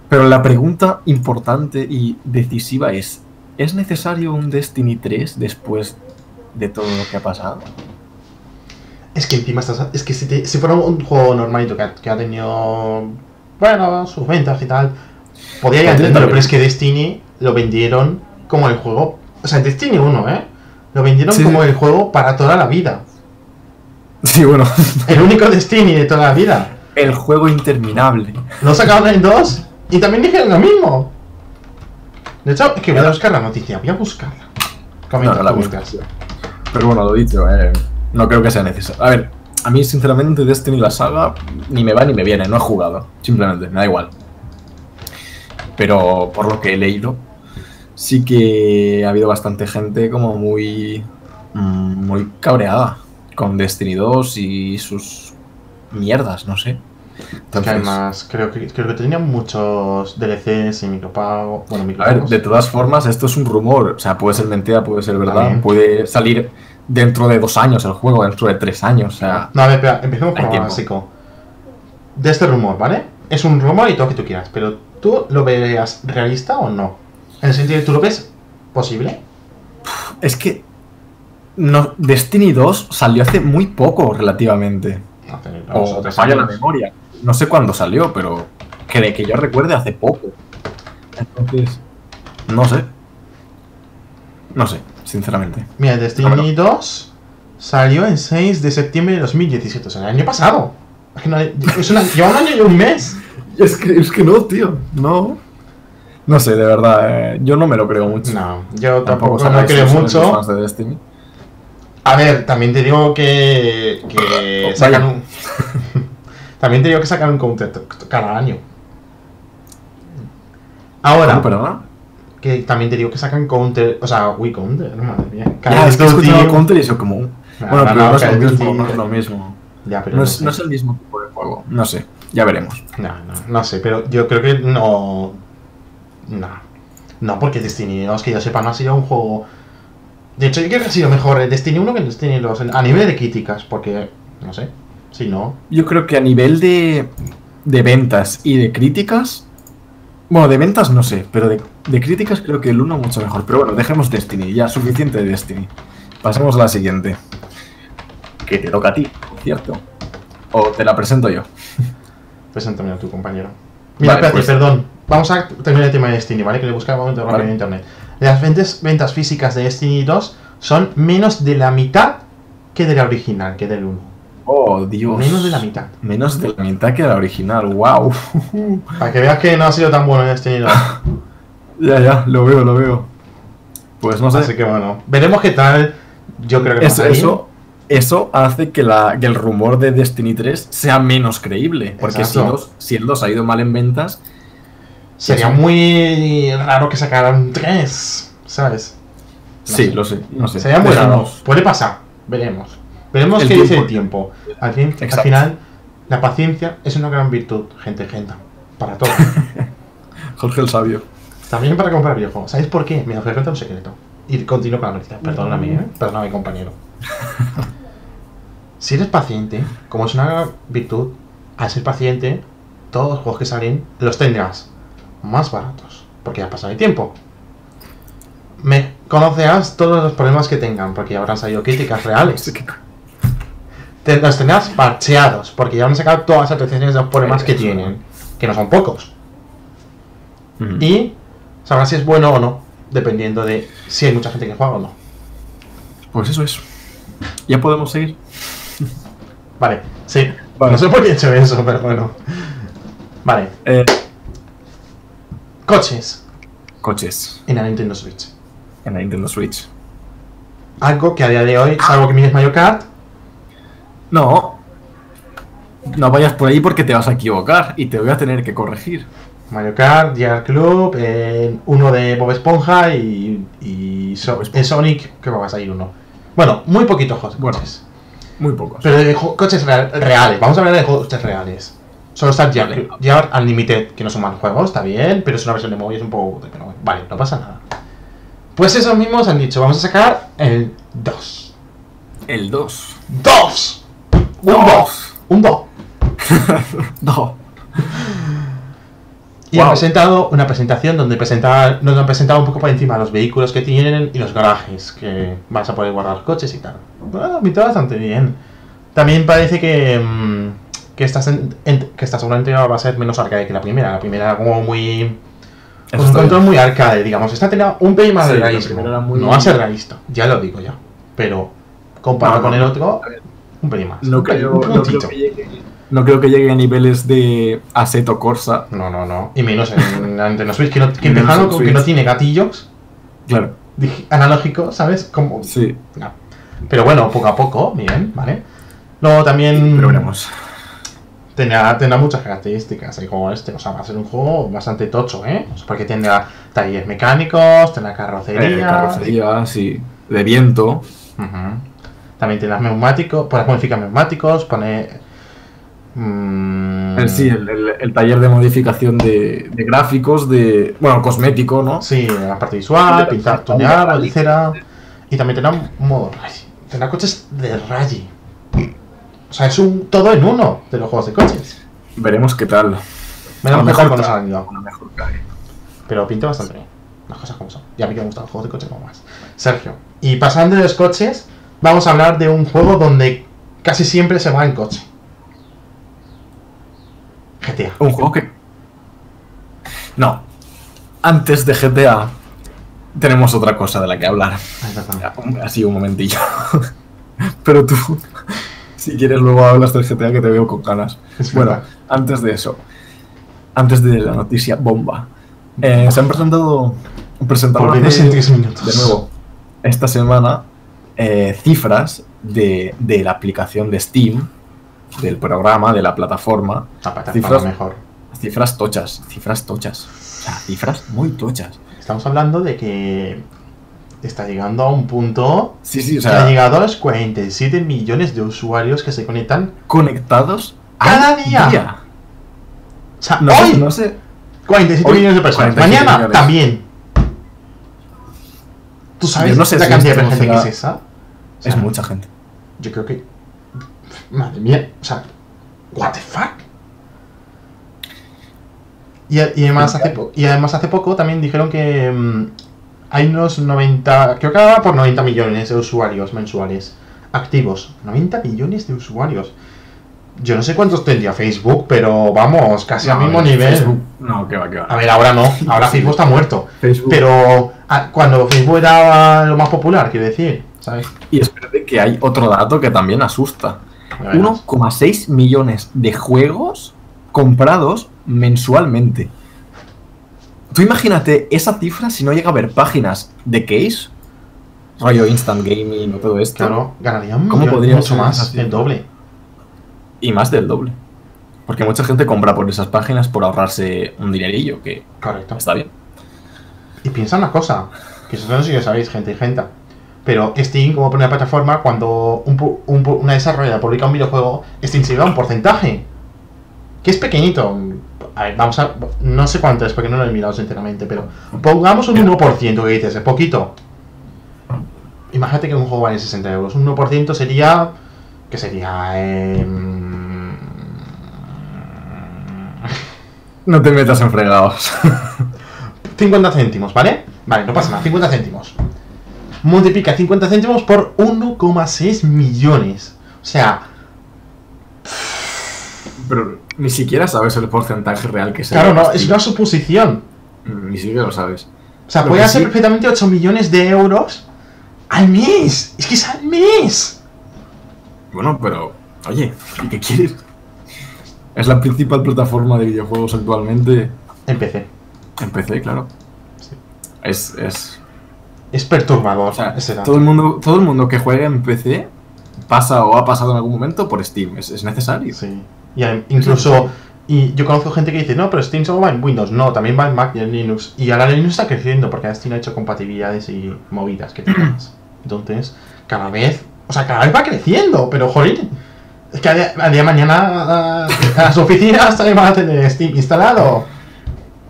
Pero la pregunta importante y decisiva es, ¿es necesario un Destiny 3 después de todo lo que ha pasado? Es que encima estás. Es que si, te- si fuera un juego normalito que ha, que ha tenido. Bueno, sus ventas y tal. Podría ya entenderlo, pero es que Destiny lo vendieron como el juego. O sea, Destiny 1, ¿eh? Lo vendieron Sí, como el juego para toda la vida. Sí, bueno, El único Destiny de toda la vida. el juego interminable. Lo sacaron en 2 y también dijeron lo mismo. De hecho, es que voy a buscar la noticia, voy a buscarla. Comenta, No, la buscas. Pero bueno, lo dicho, eh, no creo que sea necesario. A ver, A mí, sinceramente, Destiny la saga ni me va ni me viene, no he jugado. Simplemente, me da igual. Pero por lo que he leído, sí que ha habido bastante gente como muy. mm, muy cabreada con Destiny 2 y sus mierdas, no sé. Que además, creo que, creo que tenía muchos DLCs y micropago. Bueno, A ver, micropagos. de todas formas, esto es un rumor. O sea, puede ser mentira, puede ser verdad. También. Puede salir dentro de dos años el juego, dentro de tres años. O sea, No, a ver, espera, empecemos por lo básico. De este rumor, ¿vale? Es un rumor y todo lo que tú quieras, pero ¿tú lo verías realista o no? En el sentido de, ¿tú lo ves posible? es que no, Destiny 2 salió hace muy poco relativamente. Hace O tres me falla la memoria. No sé cuándo salió, pero que, que yo recuerde hace poco. Entonces, no sé. No sé, sinceramente. Mira, Destiny Bueno. 2 salió en 6 de septiembre de 2017, o sea, el año pasado. Es que no, es una- lleva un año y un mes. Es que, es que no, tío. No. No sé, de verdad. eh, yo no me lo creo mucho. No, yo tampoco, Tampoco no sabéis creo mucho. fans de Destiny. A ver, también te digo que, que Vaya. sacan un... también te digo que sacan un counter cada año. Ahora, que también te digo que sacan counter, o sea, Wii counter, madre mía. Ya, es que he escuchado Counter y eso como... No, bueno, no, pero no, no, es lo mismo, no es lo mismo. Ya, pero No es, sé. no es el mismo tipo de juego. No sé, ya veremos. No, no, no sé, pero yo creo que no. No. No, porque Destiny 2, que yo sepa, no ha sido un juego. De hecho, yo creo que ha sido mejor el Destiny 1 que Destiny 2 en- a nivel de críticas, porque. No sé. Si no. Yo creo que a nivel de, de ventas y de críticas... Bueno, de ventas no sé, pero de, de críticas creo que el 1 mucho mejor. Pero bueno, dejemos Destiny, ya, suficiente de Destiny. Pasemos a la siguiente. Que te toca a ti, ¿cierto? O te la presento yo. Preséntame a tu compañero. Mira, Vale, espérate, pues- perdón. Vamos a terminar el tema de Destiny, ¿vale? Que le buscaba un momento rápido Vale. en internet. Las ventas, ventas físicas de Destiny 2 son menos de la mitad que de la original, que del 1. Oh, Dios. Menos de la mitad. Menos de la mitad que la original, wow. Para que veas que no ha sido tan bueno en Destiny 2. ya, ya, lo veo, lo veo. Pues no sé. Así que bueno, veremos qué tal. Yo creo que Eso, va a salir. eso, eso hace que, la, que el rumor de Destiny 3 sea menos creíble. Porque si, Exacto. los- si el 2 ha ido mal en ventas, Sería Eso. muy raro que sacaran tres, ¿sabes? No sí, sé. lo sé. No sé. Sería muy raro. Puede pasar, veremos. Veremos El qué dice el tiempo. tiempo. Al, fin- al Exacto. final, la paciencia es una gran virtud, gente, gente. Para todo. Jorge el Sabio. También para comprar videojuegos. ¿Sabéis por qué? Me os voy a contar un secreto. Y continúo con la noticia. Perdóname, ¿eh? Perdóname, compañero. si eres paciente, como es una virtud, al ser paciente, todos los juegos que salen los tendrás más baratos. Porque ya ha pasado el tiempo. Me conocerás todos los problemas que tengan, porque ya habrán salido críticas reales. Te- los tendrás parcheados, porque ya han sacado todas las actualizaciones de los problemas que tienen, que no son pocos. Y sabrás si es bueno o no, dependiendo de si hay mucha gente que juega o no. Pues eso es. Ya podemos seguir. Vale, sí. Vale. No sé por qué he hecho eso, pero bueno. Vale, Eh, coches coches en la Nintendo Switch. en la Nintendo Switch. Algo que a día de hoy, salvo que mires Mario Kart, No. No vayas por ahí porque te vas a equivocar y te voy a tener que corregir. Mario Kart, GR Club, eh, uno de Bob Esponja y, y So- Bob Esponja. eh, Sonic, creo que va a salir uno. Bueno, muy poquitos Bueno. coches. Muy pocos. Pero de coches real- reales, vamos a hablar de coches reales. Solo está GR, Vale. Unlimited, que no son mal juegos, está bien, pero es una versión de móvil, es un poco... pero bueno, vale, no pasa nada. Pues esos mismos han dicho, vamos a sacar el 2. El 2. ¡Dos! Un Dos. 2. Un 2. No. Y han Wow. presentado una presentación donde presenta- nos han presentado un poco por encima los vehículos que tienen y los garajes que vas a poder guardar coches y tal. Bueno, pinta bastante bien. También parece que, mm, que, esta, que esta segunda entrega va a ser menos arcade que la primera. La primera era como muy... Con un está control muy arcade, digamos. Esta tenía un pelín más Sí, de realismo. muy- No va a ser realista, ya lo digo ya. Pero comparado No, con no. el otro. Un pelín más. No un creo, un no, creo que llegue, no creo que llegue a niveles de Assetto Corsa. No, no, no. Y menos en Nintendo Switch, que, no, que que no tiene gatillos Claro. analógicos, ¿sabes? Como... Sí. No. Pero bueno, poco a poco, bien, ¿vale? Luego también Pero veremos. tendrá, tendrá muchas características el juego este. O sea, va a ser un juego bastante tocho, ¿eh? O sea, porque tendrá talleres mecánicos, tendrá carrocería. Eh, carrocería, sí. De viento. Ujú. También tendrás neumáticos, puedes modificar neumáticos, poner. mm, En sí, el, el- el taller de modificación de, de gráficos, de. Bueno, cosmético, ¿no? Sí, la parte visual, pintar, tunear, balizera. Y también tendrá un modo rally. Tendrá coches de rally. O sea, es un todo en uno de los juegos de coches. Veremos qué tal. Menos A lo mejor con cae. los salido. A lo mejor cae. Pero pinta bastante bien. Las cosas como son. Y a mí que me gustan los juegos de coches como más. Sergio. Y pasando de los coches, vamos a hablar de un juego donde casi siempre se va en coche. GTA. Un juego que. No. Antes de GTA, tenemos otra cosa de la que hablar. Verdad. Ya, un- Así un momentillo. Pero tú, si quieres, luego hablas del GTA que te veo con ganas. Es Bueno, verdad. antes de eso, antes de la noticia bomba, eh, se han presentado. 10 minutos. de nuevo esta semana eh, cifras de, de la aplicación de Steam, del programa, de la plataforma. La plataforma cifras- mejor. Cifras tochas, cifras tochas. O sea, cifras muy tochas. Estamos hablando de que está llegando a un punto Sí, sí, o que ha sea, llegado a los 47 millones de usuarios que se conectan. conectados Cada día. O sea, No hoy no sé. 47 Hoy, millones de personas. 47 Mañana millones. también. ¿Tú sabes no sé la si cantidad de gente que es esa? Sea, Es mucha gente. Yo creo que. Madre mía, o sea, ¿What the fuck? Y, y además, hace po- y además hace poco también dijeron que mm, hay unos 90, creo que ahora por 90 millones de usuarios mensuales activos. 90 millones de usuarios. Yo no sé cuántos tendría Facebook, pero vamos, casi al mismo nivel. Facebook- No, que va, que va. A ver, ahora no, ahora Facebook está muerto. Facebook. Pero ah, cuando Facebook era lo más popular, quiero decir, ¿sabes? Y espérate que hay otro dato que también asusta. A ver, 1,6 millones de juegos comprados mensualmente. Tú imagínate esa cifra si no llega a haber páginas de case, rollo instant gaming o todo esto, Claro, ganaría un ¿Cómo podría mucho más, esa cifra? el doble. y más del doble. Porque mucha gente compra por esas páginas por ahorrarse un dinerillo, que Correcto. está bien. Y piensa una cosa, que eso no sé si lo sabéis, gente y gente. Pero Steam, como primera plataforma, cuando un un una desarrolladora publica un videojuego, Steam se lleva un porcentaje. Que es pequeñito. A ver, vamos a. No sé cuánto es, porque no lo he mirado sinceramente, pero pongamos un 1%, que dices, es poquito. Imagínate que un juego vale 60 euros. Un 1% sería. ¿Qué sería? Em, No te metas en fregados. 50 céntimos, ¿vale? Vale, no pasa nada, 50 céntimos. Multiplica 50 céntimos por 1,6 millones. O sea, Pero ni siquiera sabes el porcentaje real que se claro, no, es una suposición. Ni siquiera lo sabes. O sea, puede ser sí- perfectamente 8 millones de euros al mes. Es que es al mes. Bueno, pero, oye, ¿y qué quieres? Es la principal plataforma de videojuegos actualmente En PC. en PC, claro. Sí. Es, es, Es perturbador o sea, todo el mundo, todo el mundo que juega en PC pasa o ha pasado en algún momento por Steam. Es, es necesario. Sí. Y incluso, y yo conozco gente que dice, no, pero Steam solo va en Windows. No, también va en Mac y en Linux. Y ahora Linux está creciendo porque Steam ha hecho compatibilidades y movidas que tengas. Entonces, cada vez, o sea, cada vez va creciendo, pero joder, es que a día, de mañana a, a las oficinas también van a tener Steam instalado.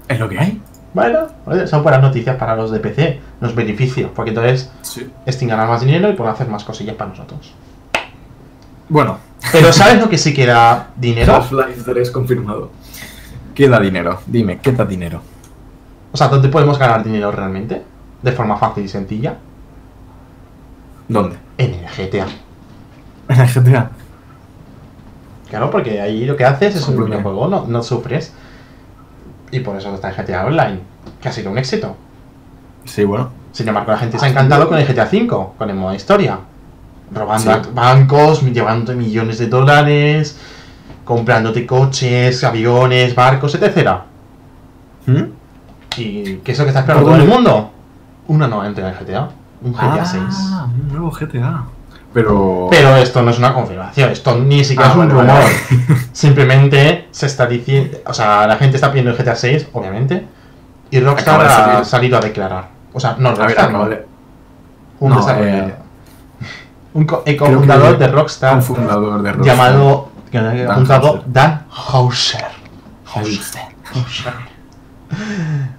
Es lo que hay. Bueno, oye, son buenas noticias para los de PC, nos beneficia, porque entonces Sí. Steam gana más dinero y puede hacer más cosillas para nosotros. Bueno, Pero ¿sabes lo que sí que da dinero? Half-Life 3 confirmado. ¿Qué da dinero? Dime, ¿qué da dinero? O sea, ¿dónde podemos ganar dinero realmente? De forma fácil y sencilla. ¿Dónde? En el GTA. En el GTA. Claro, porque ahí lo que haces es un videojuego, no, no sufres. Y por eso está el GTA Online, que ha sido un éxito. Sí, bueno. Sin embargo, la gente se ha encantado con el GTA V, con el modo historia. Robando Sí. a bancos, llevándote millones de dólares, comprándote coches, aviones, barcos, etc. ¿Mm? ¿Y qué es lo que está esperando ¿Por todo el mundo? Una nueva entrega de GTA. Un GTA 6. Ah, un nuevo GTA. Pero. Pero esto no es una confirmación, esto ni siquiera Ah, es un vale, rumor. vale. Simplemente se está diciendo. O sea, la gente está pidiendo el GTA 6, obviamente. Y Rockstar ha salido a declarar. O sea, no, A ver, Rockstar, no, un no, desarrollador. eh, un cofundador de Rockstar, un fundador de Rockstar. llamado. Dan apuntado Houser. Dan Hauser. Hauser.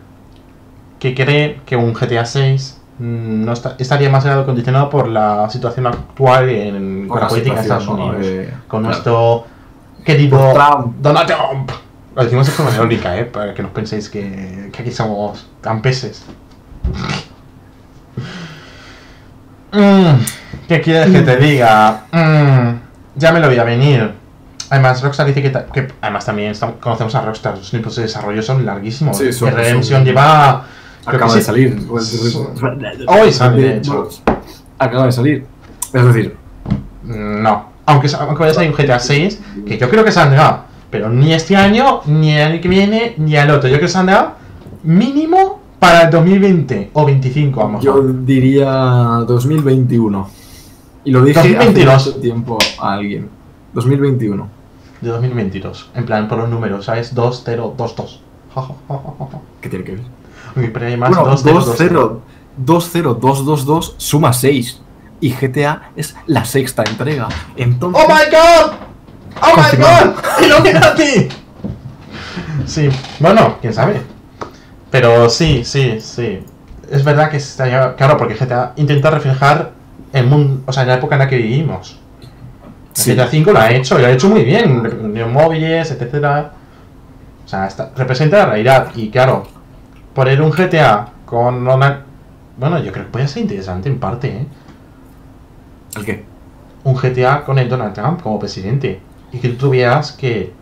Que cree que un GTA 6 mm, no está- estaría más condicionado por la situación actual en, con la la política de Estados. Unidos. Eh, con claro. nuestro querido Trump. Donald Trump. Lo decimos de forma irónica, ¿eh? Para que no penséis que, que aquí somos campeses. Mm, ¿Qué quieres que te diga? Mm, ya me lo voy a venir. Además, Rockstar dice que, ta- que además también estamos- conocemos a Rockstar, los tiempos de desarrollo son larguísimos. Sí, son- Redemption son- lleva... Acaba de sí, salir. Hoy sale, de hecho. Acaba de salir. Es decir, No. Aunque, aunque vaya a salir un GTA 6, que yo creo que saldrá. Pero ni este año, ni el año que viene, ni el otro. Yo creo que saldrá mínimo para el 2020 o 25 a lo mejor. yo diría 2021. Y lo dije 2022. hace mucho tiempo a alguien. 2021. De 2022. En plan, por los números, ¿sabes? 2, 0, 2, 2. ¿Qué tiene que ver? Pero hay más Bueno, 2, 0, 2, 0. 2-0, 2-2-2 suma 6. Y GTA es la sexta entrega. Entonces. ¡Oh my god! ¡Oh my god! ¡Illuminati! Sí, bueno, quién sabe. Pero sí, sí, sí. Es verdad que está ya. Claro, porque GTA intenta reflejar el mundo. O sea, la época en la que vivimos. Sí. GTA V lo ha hecho, y lo ha hecho muy bien. Neo móviles, etcétera. O sea, está- representa la realidad. Y claro, poner un GTA con Donald. Bueno, yo creo que puede ser interesante en parte, ¿eh? ¿El qué? un GTA con el Donald Trump como presidente. Y que tú veas que.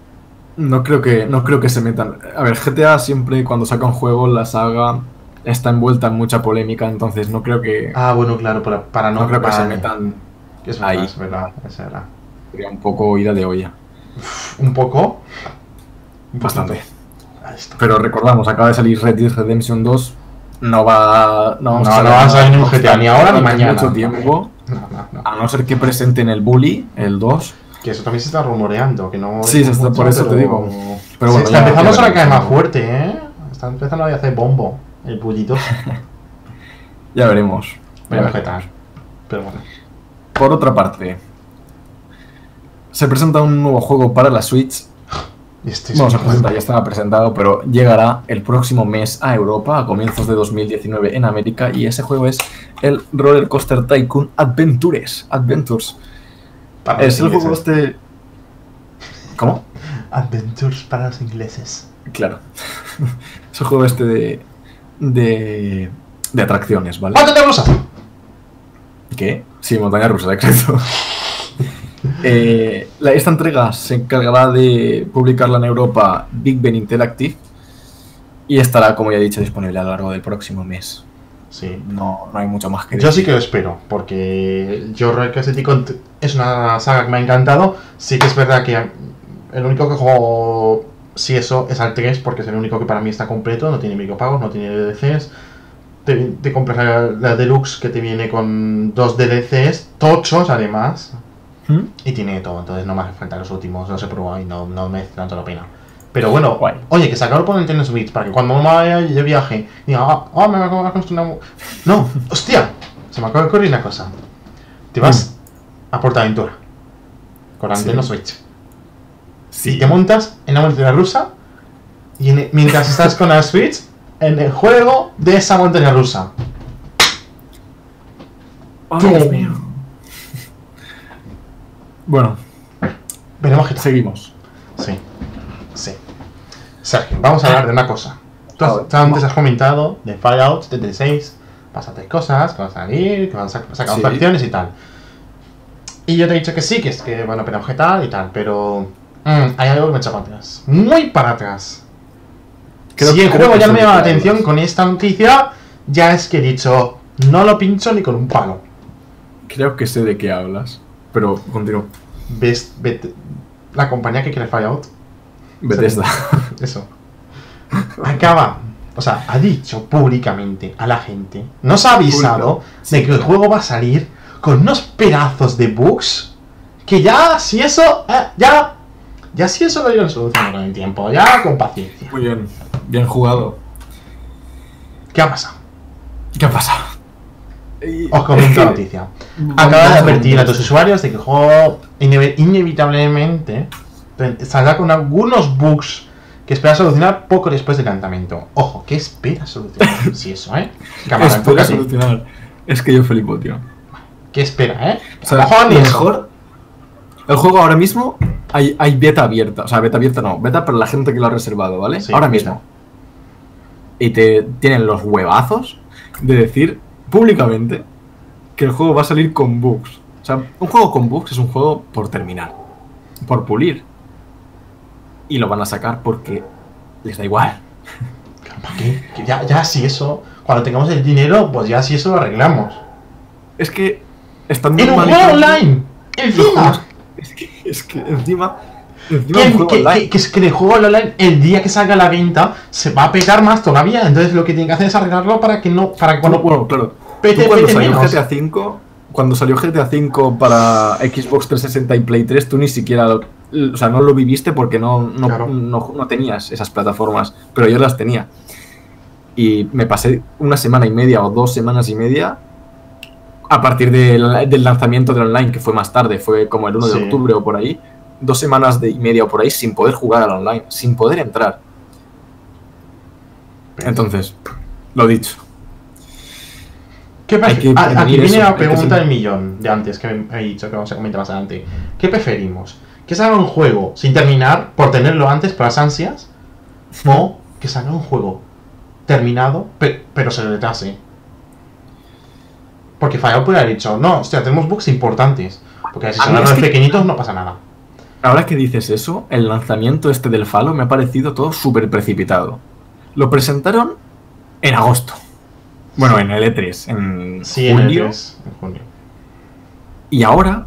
No creo que, no creo que se metan. A ver, GTA siempre cuando saca un juego, la saga está envuelta en mucha polémica, entonces no creo que. Ah, bueno, claro, para, para no. no creo que se metan Es verdad, ahí. es verdad, es verdad. sería un poco ida de olla. Un poco. Bastante. Pero recordamos, acaba de salir Red Dead Redemption 2. No va. No, vamos No, va a salir ningún GTA, ni ahora ni mañana. mucho tiempo. No. A no ser que presenten el Bully, el 2. Que eso también se está rumoreando, que no. Sí, se está- por eso te digo. Pero Sí, bueno, está ya- empezando ya a caer más fuerte, ¿eh? Está empezando a hacer bombo el bullito. Ya veremos. Qué veremos. tal. Pero bueno. Por otra parte, se presenta un nuevo juego para la Switch. Este es Bueno, se presenta, ya estaba presentado, pero llegará el próximo mes a Europa, a comienzos de 2019 en América, y ese juego es el Roller Coaster Tycoon Adventures. Adventures. para Es el juego este. ¿Cómo? Adventures para los ingleses. Claro. es el juego este de. de. de atracciones, ¿vale? ¡Ah, tenemos rusa! ¿Qué? Sí, montaña rusa, exacto. Eh, la- esta entrega se encargará de publicarla en Europa Big Ben Interactive y estará, como ya he dicho, disponible a lo largo del próximo mes. Sí. No, no hay mucho más que Yo sí decir. que lo espero, porque yo Roller es una saga que me ha encantado. Sí que es verdad que el único que juego, si eso, es al 3, porque es el único que para mí está completo, no tiene micropagos, no tiene DLCs. Te, te compras la, la Deluxe que te viene con dos DLCs, tochos además, ¿Mm? y tiene todo, entonces no me hace falta los últimos, los he probado y no, no merece tanto la pena. Pero bueno, Guay. oye, que sacarlo por Nintendo Switch para que cuando me vaya de viaje diga, ah, ah, me acabo de construir una. mu-". No, hostia, se me acaba de ocurrir una cosa. Te vas a Portaventura con la Sí. Nintendo Switch Sí. y te montas en la montaña rusa y en- mientras estás con la Switch en el juego de esa montaña rusa. Ay, Dios mío. Bueno, Veremos tal. seguimos. Sí. Sí. Sergio, vamos a hablar de una cosa. Tú, has- A ver, tú antes has comentado de Fallout 76, pasaste cosas, que van a salir, que van a sac- sacar Sí. facciones y tal. Y yo te he dicho que sí, que es que, bueno, pero objetar y tal, pero mm, hay algo que me echa para atrás. Muy para atrás. Creo- si el juego que ya no me llama la que atención con esta noticia, ya es que he dicho, no lo pincho ni con un palo. Creo que sé de qué hablas, pero continúo. Vete- la compañía que quiere Fallout Bethesda. Eso. Acaba. O sea, ha dicho públicamente a la gente. Nos ha avisado de que el juego va a salir con unos pedazos de bugs que ya, si eso, eh, ya, ya si eso lo irán solucionando con el tiempo, ya con paciencia. Muy bien, bien jugado. ¿Qué ha pasado? ¿Qué ha pasado? Os comento la noticia. Acaba de advertir a tus usuarios de que el juego inevi- inevitablemente saldrá con algunos bugs que espera solucionar poco después del lanzamiento. Ojo, ¿qué espera solucionar? si eso, ¿eh? Cámara, Espera solucionar. Es que yo flipo, tío. ¿Qué espera, eh? O sea, lo mejor. El juego ahora mismo hay, hay beta abierta. O sea, beta abierta no. Beta para la gente que lo ha reservado, ¿vale? Sí, ahora beta. mismo. Y te tienen los huevazos de decir públicamente que el juego va a salir con bugs. O sea, un juego con bugs es un juego por terminar. Por pulir. Y lo van a sacar porque les da igual. ¿Para qué? Que ya, ya si eso, cuando tengamos el dinero, pues ya si eso lo arreglamos. Es que están ¡En un juego online! ¡Encima! Es que, es que encima. Que, que- que- el juego online, el día que salga a la venta, se va a pegar más todavía. Entonces lo que tienen que hacer es arreglarlo para que no. Para que cuando. bueno, claro. pete- Tú cuando pete salió menos. GTA V, cuando salió GTA V para Xbox 360 y Play 3, tú ni siquiera, lo- o sea, no lo viviste porque no, no, Claro. no, no tenías esas plataformas, pero yo las tenía. Y me pasé una semana y media o dos semanas y media a partir del, del lanzamiento del online, que fue más tarde, fue como el 1 Sí. de octubre o por ahí, dos semanas de, y media o por ahí sin poder jugar al online, sin poder entrar. Entonces, lo dicho. ¿Qué que Ah, aquí viene eso, la pregunta del millón de antes que he dicho que vamos a comentar más adelante. ¿Qué preferimos? ¿Que salga un juego sin terminar por tenerlo antes por las ansias? ¿O que salga un juego terminado pe- pero se retrase? Porque Fallout puede haber dicho, no, hostia, tenemos bugs importantes. Porque si A son los que- pequeñitos no pasa nada. Ahora que dices eso, el lanzamiento este del Falo me ha parecido todo súper precipitado. Lo presentaron en agosto. Bueno, en el E3, en Sí, en el julio. 3, en junio. Y ahora,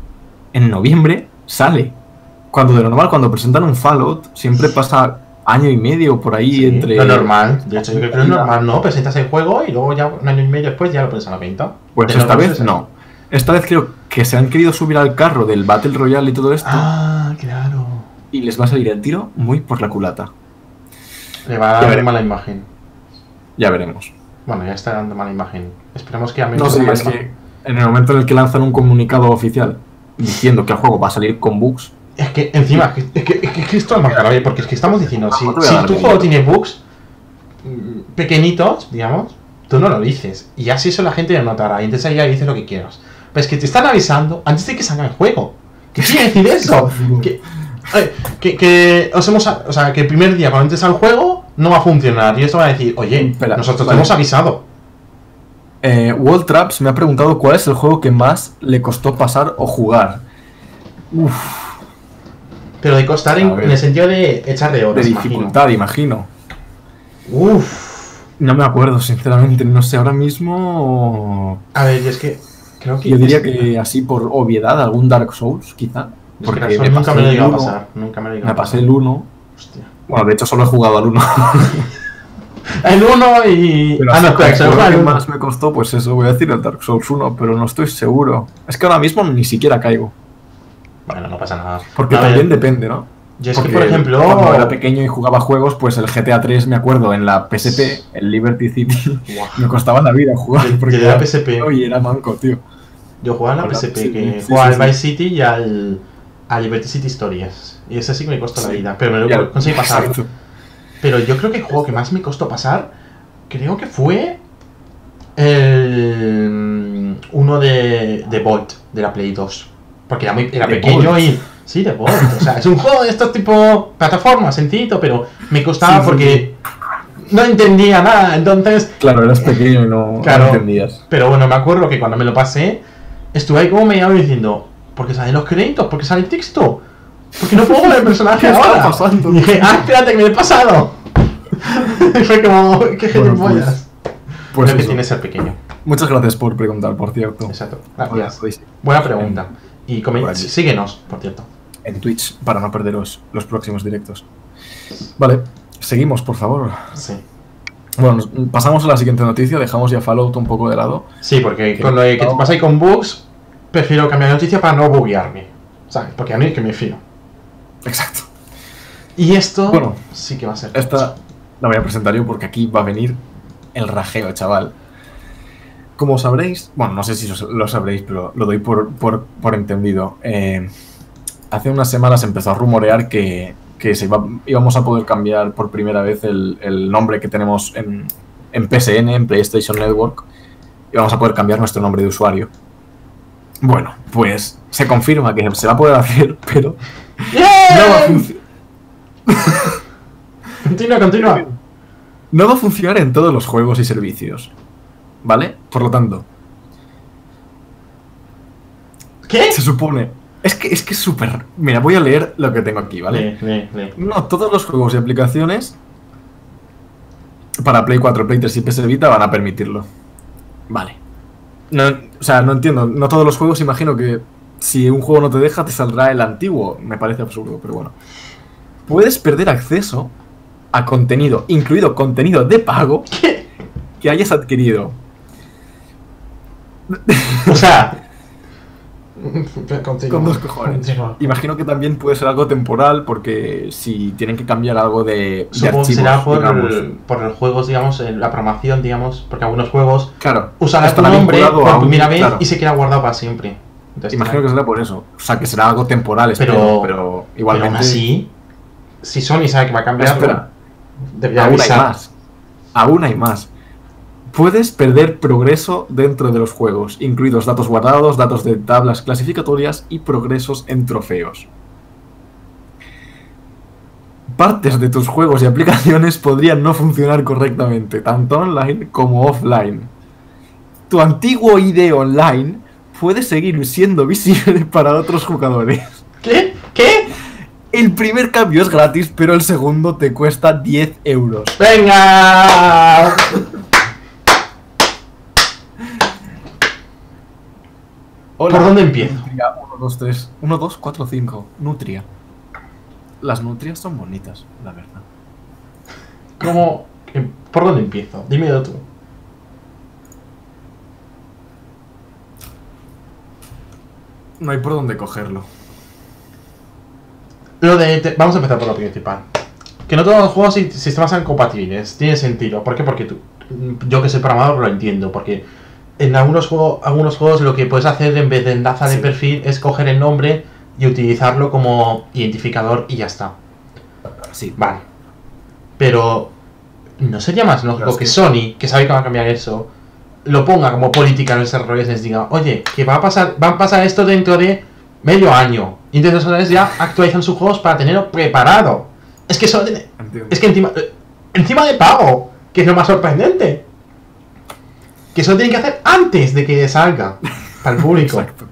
en noviembre, sale. Cuando de normal, cuando presentan un Fallout, siempre pasa año y medio por ahí Sí, entre. Lo normal. De hecho, yo creo que lo normal no. Presentas el juego y luego ya un año y medio después ya lo pones a la venta. Pues De esta vez es no. Esta vez creo que se han querido subir al carro del Battle Royale y todo esto. Ah, claro. Y les va a salir el tiro muy por la culata. Le va a dar mala imagen. Ya veremos. Bueno, ya está dando mala imagen. Esperemos que a menos No mala es que en el momento en el que lanzan un comunicado oficial diciendo que el juego va a salir con bugs, Es que encima, es que, es que, es que- es que esto es más grave, porque es que estamos diciendo, si, No te voy a si dar tu juego tiene bugs mm, pequeñitos, digamos, tú no lo dices. Y así eso la gente lo notará. Y entonces ahí ya dices lo que quieras. Pero es que te están avisando antes de que salga el juego. ¿Qué quiere decir eso? que, que, que os hemos, o sea, que el primer día cuando entres al juego no va a funcionar. Y esto va a decir, oye, Espera, nosotros te hemos avisado. eh, World Traps me ha preguntado cuál es el juego que más le costó pasar o jugar. Uf, Pero de costar en, el sentido de echar de de horas, imagino. dificultad, imagino. Uf. No me acuerdo, sinceramente, no sé, ahora mismo... A ver, y es que creo que. Yo diría que así por obviedad, algún Dark Souls, quizá. Es que Porque Dark Souls me nunca me lo llegado a 1, pasar. Nunca me lo he llegado me pasé el 1. Hostia. Bueno, de hecho solo he jugado al 1. El 1 y. Pero ah, no, así, espera, el se juega que el más me costó, pues eso, voy a decir el Dark Souls 1, pero no estoy seguro. Es que ahora mismo ni siquiera caigo. Bueno, no pasa nada. Porque A ver, también depende, ¿no? Yo es que, por ejemplo. Cuando era pequeño y jugaba juegos, pues el GTA 3, me acuerdo, en la PSP, el Liberty City, me costaba la vida jugar. Porque era- PSP. Oye, era manco, tío. Yo jugaba en la PSP, que sí, jugaba sí, al. Vice City y al, al Liberty City Stories. Y ese sí que me costó la vida, pero me lo Ya, conseguí pasar. exacto. Pero yo creo que el juego que más me costó pasar, creo que fue el uno de, de Bolt, de la Play 2. Porque era, muy, era ¿De pequeño Bolt? y... Sí, de Bolt. O sea, es un juego de estos tipo plataforma, sencillito, pero me costaba Sí, sí, porque no entendía nada. Entonces, Claro, eras pequeño y no, Claro. no entendías. pero bueno, me acuerdo que cuando me lo pasé, estuve ahí como medio diciendo, ¿por qué salen los créditos? ¿Por qué sale el texto? ¿Por qué no puedo ver el personaje ¿Qué está ahora? pasando? Y dije, ah, espérate, que me lo he pasado. y fue como, qué Bueno, gilipollas. Pues Creo que tiene ser pequeño. Muchas gracias por preguntar, por cierto. Exacto. Gracias. Buena pregunta. Y síguenos, por cierto. En Twitch, para no perderos los próximos directos. Vale, seguimos, por favor. Sí. Bueno, pasamos a la siguiente noticia, dejamos ya Fallout un poco de lado. Sí, porque Que- con lo que pasa ahí con bugs, prefiero cambiar de noticia para no buguearme. ¿Sabes? Porque a mí que me fío. Exacto. Y esto Bueno, sí que va a ser. Esta la voy a presentar yo porque aquí va a venir el rajeo, chaval. Como sabréis, bueno, no sé si lo sabréis, pero lo doy por, por- por entendido. Eh, hace unas semanas empezó a rumorear que, que se iba- íbamos a poder cambiar por primera vez el, el nombre que tenemos en, en PSN, en PlayStation Network. Y vamos a poder cambiar nuestro nombre de usuario. Bueno, pues se confirma que se va a poder hacer, pero no va a funcionar. Continúa, continúa. No va a funcionar en todos los juegos y servicios. ¿Vale? Por lo tanto, ¿Qué? se supone. Es que es que súper. Mira, voy a leer lo que tengo aquí, ¿vale? No, todos los juegos y aplicaciones para Play 4, Play 3 y PS Vita van a permitirlo. Vale. No, o sea, no entiendo. No todos los juegos, imagino que si un juego no te deja, te saldrá el antiguo. Me parece absurdo, pero bueno. Puedes perder acceso a contenido, incluido contenido de pago, que hayas adquirido. O sea. Continúa. Con dos cojones. Continúa. Imagino que también puede ser algo temporal, porque si tienen que cambiar algo de, de Supongo que archivos, será por, digamos. el- por los juegos, digamos, en la programación, digamos, porque algunos juegos Claro, usan tu estará nombre por un- primera vez claro. y se queda guardado para siempre. Entonces, Imagino que será por eso. O sea, que será algo temporal, Pero- espero, pero, Pero igualmente. aún así, si Sony sabe que va a cambiar, Espera, aún hay más. Aún hay más. Puedes perder progreso dentro de los juegos, incluidos datos guardados, datos de tablas clasificatorias y progresos en trofeos. Partes de tus juegos y aplicaciones podrían no funcionar correctamente, tanto online como offline. Tu antiguo ID online puede seguir siendo visible para otros jugadores. ¿Qué? ¿Qué? El primer cambio es gratis, pero el segundo te cuesta 10 euros. ¡Venga! Hola. ¿Por dónde empiezo? Nutria, 1, 2, 3. 1, 2, 4, 5. Nutria. Las nutrias son bonitas, la verdad. ¿Cómo? em- ¿Por dónde empiezo? Dímelo tú. No hay por dónde cogerlo. Lo de. vamos a empezar por lo principal. Que no todos los juegos y sistemas sean compatibles. Tiene sentido. ¿Por qué? Porque tú. Yo que soy programador lo entiendo. Porque en algunos juegos, algunos juegos lo que puedes hacer en vez de enlaza de Sí. perfil es coger el nombre y utilizarlo como identificador y ya está. Sí. Vale. Pero. ¿No sería más lógico que Sony, que sabe que va a cambiar eso, lo ponga como política en los desarrollos y les diga, oye, que va a pasar, va a pasar esto dentro de medio año? Y entonces los desarrolladores ya actualizan sus juegos para tenerlo preparado. Es que tiene- Entiendo. es que encima, eh, encima de pago, que es lo más sorprendente. Que eso lo tienen que hacer antes de que salga para el público. Exacto.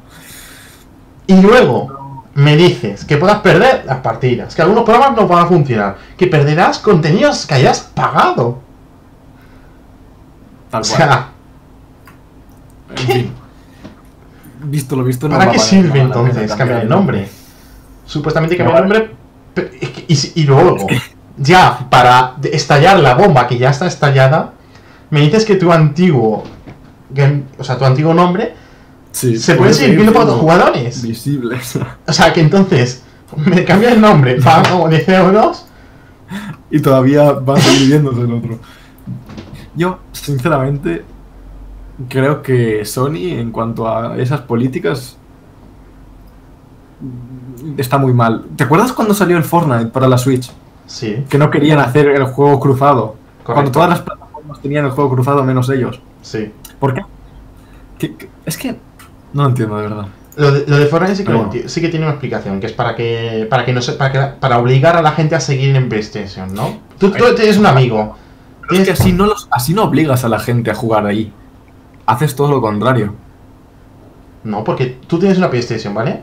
Y luego me dices que puedas perder las partidas, que algunos programas no van a funcionar, que perderás contenidos que hayas pagado. Tal O sea, en fin. Visto lo visto, no ¿para qué sirve entonces cambiar el nombre? Supuestamente cambiar el No nombre, y, y luego, ya para estallar la bomba que ya está estallada, me dices que tu antiguo, game- o sea, tu antiguo nombre Sí, se puede seguir viendo por otros jugadores. Visibles. O sea, que entonces me cambia el nombre, pago como 10 euros. y todavía va viéndose el otro. Yo, sinceramente, creo que Sony, en cuanto a esas políticas, está muy mal. ¿Te acuerdas cuando salió el Fortnite para la Switch? Sí, Que no querían hacer el juego cruzado. Cuando todas las plataformas tenían el juego cruzado menos ellos. Sí. ¿Por qué? Es que no lo entiendo de verdad. Lo de, lo de Fortnite sí que, bueno. sí tiene una explicación, que es para que para que no se, para, que- para obligar a la gente a seguir en PlayStation, ¿no? Tú, tú tienes un amigo. Es que así no, los, así no obligas a la gente a jugar ahí. Haces todo lo contrario. No, porque tú tienes una PlayStation, ¿vale?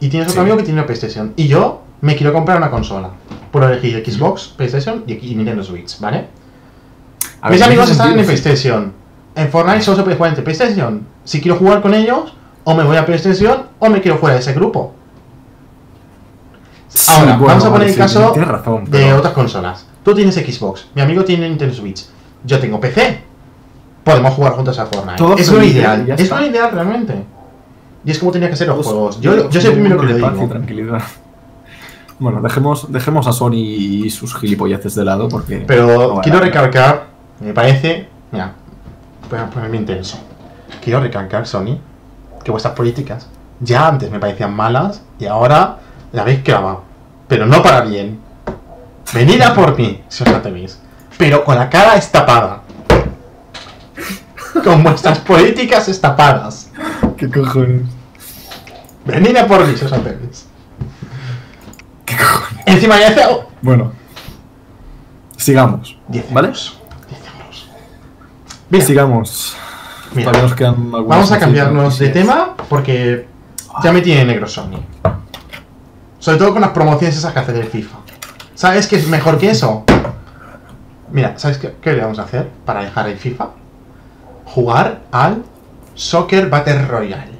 Y tienes otro Sí. amigo que tiene una PlayStation. Y yo me quiero comprar una consola. Puedo elegir Xbox, PlayStation y, y Nintendo Switch, ¿vale? A Mis ver, amigos están en. PlayStation. En Fortnite solo se puede jugar entre PlayStation. Si quiero jugar con ellos, o me voy a PlayStation o me quiero fuera de ese grupo. Sí, Ahora, bueno, vamos a poner vale, el caso razón, de otras consolas. Tú tienes Xbox, mi amigo tiene Nintendo Switch, yo tengo PC. Podemos jugar juntos a Fortnite. Es lo felices, ideal. Es lo ideal realmente. Y es como tenía que ser los juegos. Yo, yo soy el un primero que lo digo. tranquilidad. Bueno, dejemos, dejemos a Sony y sus gilipolleces de lado porque... Pero no quiero recalcar, me parece, mira, voy a ponerme intenso. Quiero recalcar, Sony, que vuestras políticas ya antes me parecían malas y ahora la habéis clavado. Pero no para bien. Venid a por mí, si os atrevéis. Pero con la cara estapada. Con vuestras políticas estapadas. ¿Qué cojones? Venid a por mí, si os atrevéis. ¿Qué cojones? Encima ya hace... Bueno. Sigamos. 10 ¿Vale? Euros. 10 euros. Mira, Sigamos. mira. Todavía nos quedan algunas Vamos a cambiarnos de tema porque ya me tiene negro Sony. Sobre todo con las promociones esas que hace del FIFA. ¿Sabes qué es mejor que eso? Mira, ¿sabes qué, qué le vamos a hacer para dejar el FIFA? Jugar al Soccer Battle Royale.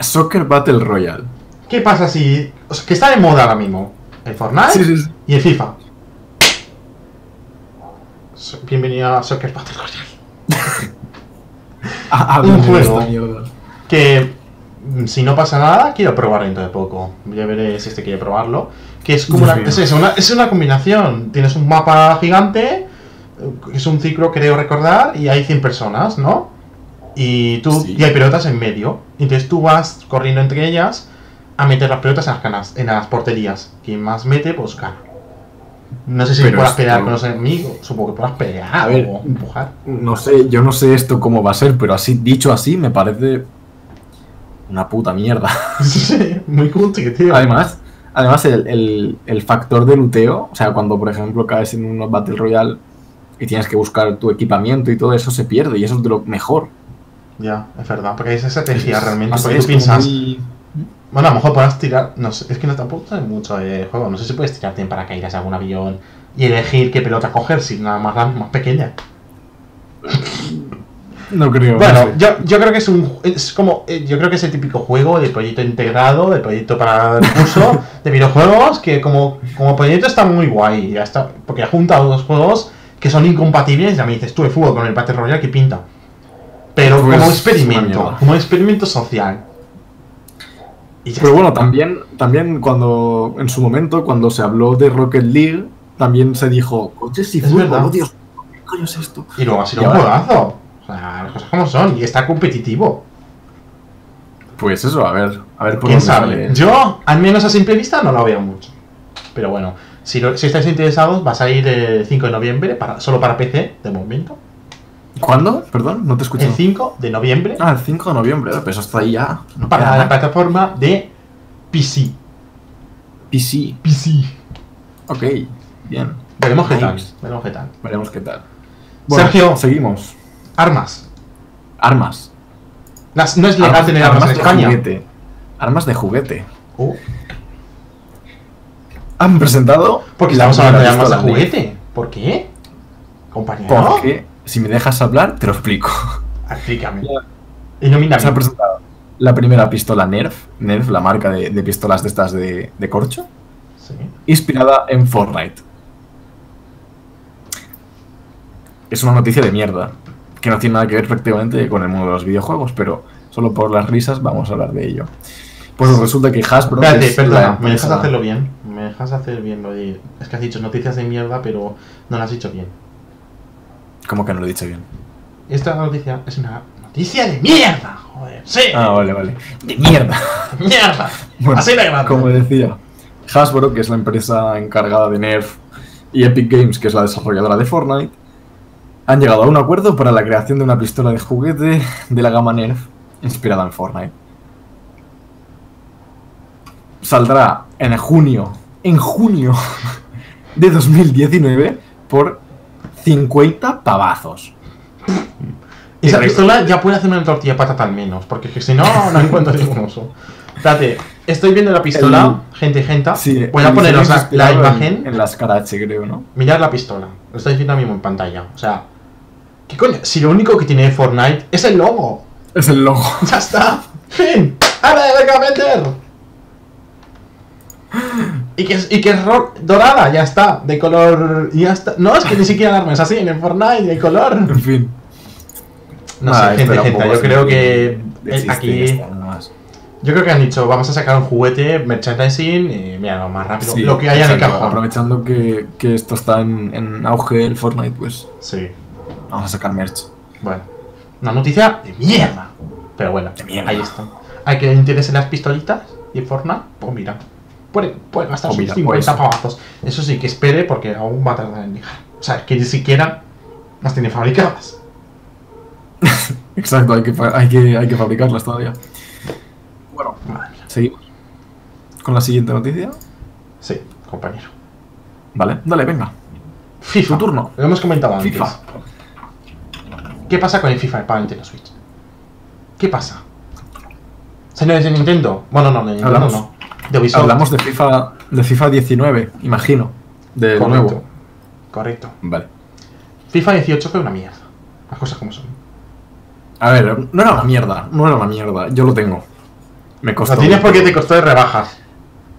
Soccer Battle Royale. ¿Qué pasa si... o sea, que está de moda ahora mismo? El Fortnite Sí, sí, sí. y el FIFA. Bienvenido a Soccer Battle Royale. Ah, Un háblame de juego. mierda. que mm, si no pasa nada, quiero probarlo dentro de poco. Ya veré si este quiere probarlo. Que es como una, es eso, una, es una combinación. Tienes un mapa gigante, eh, es un ciclo, creo recordar, y hay 100 personas, ¿no? Y tú Sí. y hay pelotas en medio. Entonces tú vas corriendo entre ellas a meter las pelotas en las canas, en las porterías. Quien más mete, pues gana. No sé si Pero esto- pelear con los enemigos. Supongo que puedas pelear A ver. o empujar. No sé, yo no sé esto cómo va a ser, pero así, dicho así, me parece una puta mierda. Sí, muy cutre, tío. Además, además el, el- el factor de luteo, o sea, cuando por ejemplo caes en un Battle Royale y tienes que buscar tu equipamiento y todo eso se pierde y eso es de lo mejor. Ya, es verdad, porque hay esa estrategia realmente. Porque es tú como piensas, muy- bueno, a lo mejor podrás tirar, no sé, es que no tampoco sabe mucho de juego, no sé si puedes tirarte en paracaídas a algún avión y elegir qué pelota coger, si nada más grande, más pequeña. No creo. Bueno, no sé. yo, yo creo que es un, es como, eh, yo creo que es el típico juego de proyecto integrado, de proyecto para el curso de videojuegos, que como, como proyecto está muy guay, ya está, porque ha juntado dos juegos que son incompatibles, ya me dices tú, el fútbol con el Battle Royale, ¿qué pinta? Pero Pues, como experimento, como experimento social. Y Pero está. bueno, también, también cuando, en su momento, cuando se habló de Rocket League, también se dijo, coches y Es fútbol, oh Dios, ¿qué coño es esto? Y luego ha sido Y un juegazo. O sea, las cosas como son. Y está competitivo. Pues eso, a ver, a ver por ¿Quién sabe? Yo, al menos a simple vista, no lo veo mucho. Pero bueno, si, lo- si estáis interesados, va a salir el 5 de noviembre, para, solo para PC, de momento. ¿Cuándo? Perdón, no te escucho. El 5 de noviembre, Ah, el 5 de noviembre, pero eso está ahí ya. No para la nada. plataforma de PC. PC. PC. Ok, bien. Veremos qué tal. Veremos qué tal. Veremos qué tal. Sergio. seguimos. Armas. Armas. Las- no es legal tener armas, en de España. juguete. Armas de juguete. Uh, Han presentado. porque estamos hablando de armas de juguete. ¿Por qué? Compañero. Porque, si me dejas hablar, te lo explico. Explícame. Ya. Ilumíname. Se ha presentado la primera pistola Nerf. Nerf, la marca de, de pistolas de estas de, de corcho. Sí. Inspirada en Fortnite. Es una noticia de mierda. Que no tiene nada que ver prácticamente con el mundo de los videojuegos, pero solo por las risas vamos a hablar de ello. Pues resulta que Hasbro. Espérate, es la perdona, ¿me dejas hacerlo bien? ¿Me dejas hacer bien lo de...? Es que has dicho noticias de mierda, pero no lo has dicho bien. ¿Cómo que no lo he dicho bien? Esta noticia es una noticia de mierda, joder. Sí, Ah, vale, vale. De mierda. de mierda. Bueno, Así de grande. Como decía, Hasbro, que es la empresa encargada de Nerf, y Epic Games, que es la desarrolladora de Fortnite, han llegado a un acuerdo para la creación de una pistola de juguete de la gama Nerf inspirada en Fortnite. Saldrá en junio, en junio de 2019 por 50 pavazos. Esa Y pistola ya puede hacer una tortilla de patata al menos, porque si no, no encuentro ningún uso. Espérate, estoy viendo la pistola, gente, gente. Sí, Voy a el poneros la, la inspirado en- imagen. En, las Karache, creo, ¿no? Mirad la pistola. Lo estoy diciendo ahora mismo en pantalla. O sea, ¿qué coño? Si lo único que tiene Fortnite es el logo. Es el logo. ¡Ya está! ¡Fin! ¡Ahora venga a meter! Y que es, y que es ro- dorada, ya está, de color. y Ya está. No, es que ni siquiera el arma es así, en el Fortnite, de color. En fin. No Nada, sé, gente, un gente, poco yo creo que aquí. Yo creo que han dicho, vamos a sacar un juguete, merchandising, y mira, lo más rápido, Sí, lo que haya en el cajón. Aprovechando que, que esto está en, en auge el Fortnite, pues Sí, vamos a sacar merch. bueno. Una noticia de mierda. Pero bueno, De mierda. ahí está. Hay que le interese las pistolitas y en Fortnite, pues mira. Puede, puede gastar sus mira, 50 pues. pavazos. Eso sí, que espere porque aún va a tardar en llegar. O sea, que ni siquiera las tiene fabricadas. Exacto, hay que, hay que, hay que fabricarlas todavía. Bueno, seguimos con la siguiente noticia. Sí, compañero. Vale, dale, venga. FIFA. Tu turno. Lo hemos comentado antes. FIFA. ¿Qué pasa con el FIFA para Nintendo Switch? ¿Qué pasa? Señores de Nintendo. Bueno, no, de Nintendo Hablamos- no. De Ubisoft. Hablamos de FIFA, de FIFA 19, imagino. De Correcto. nuevo. Correcto. Vale. FIFA 18 fue una mierda. Las cosas como son. A ver, no era una mierda, no era una mierda. Yo lo tengo. Me costó. Lo tienes porque te costó de rebajas.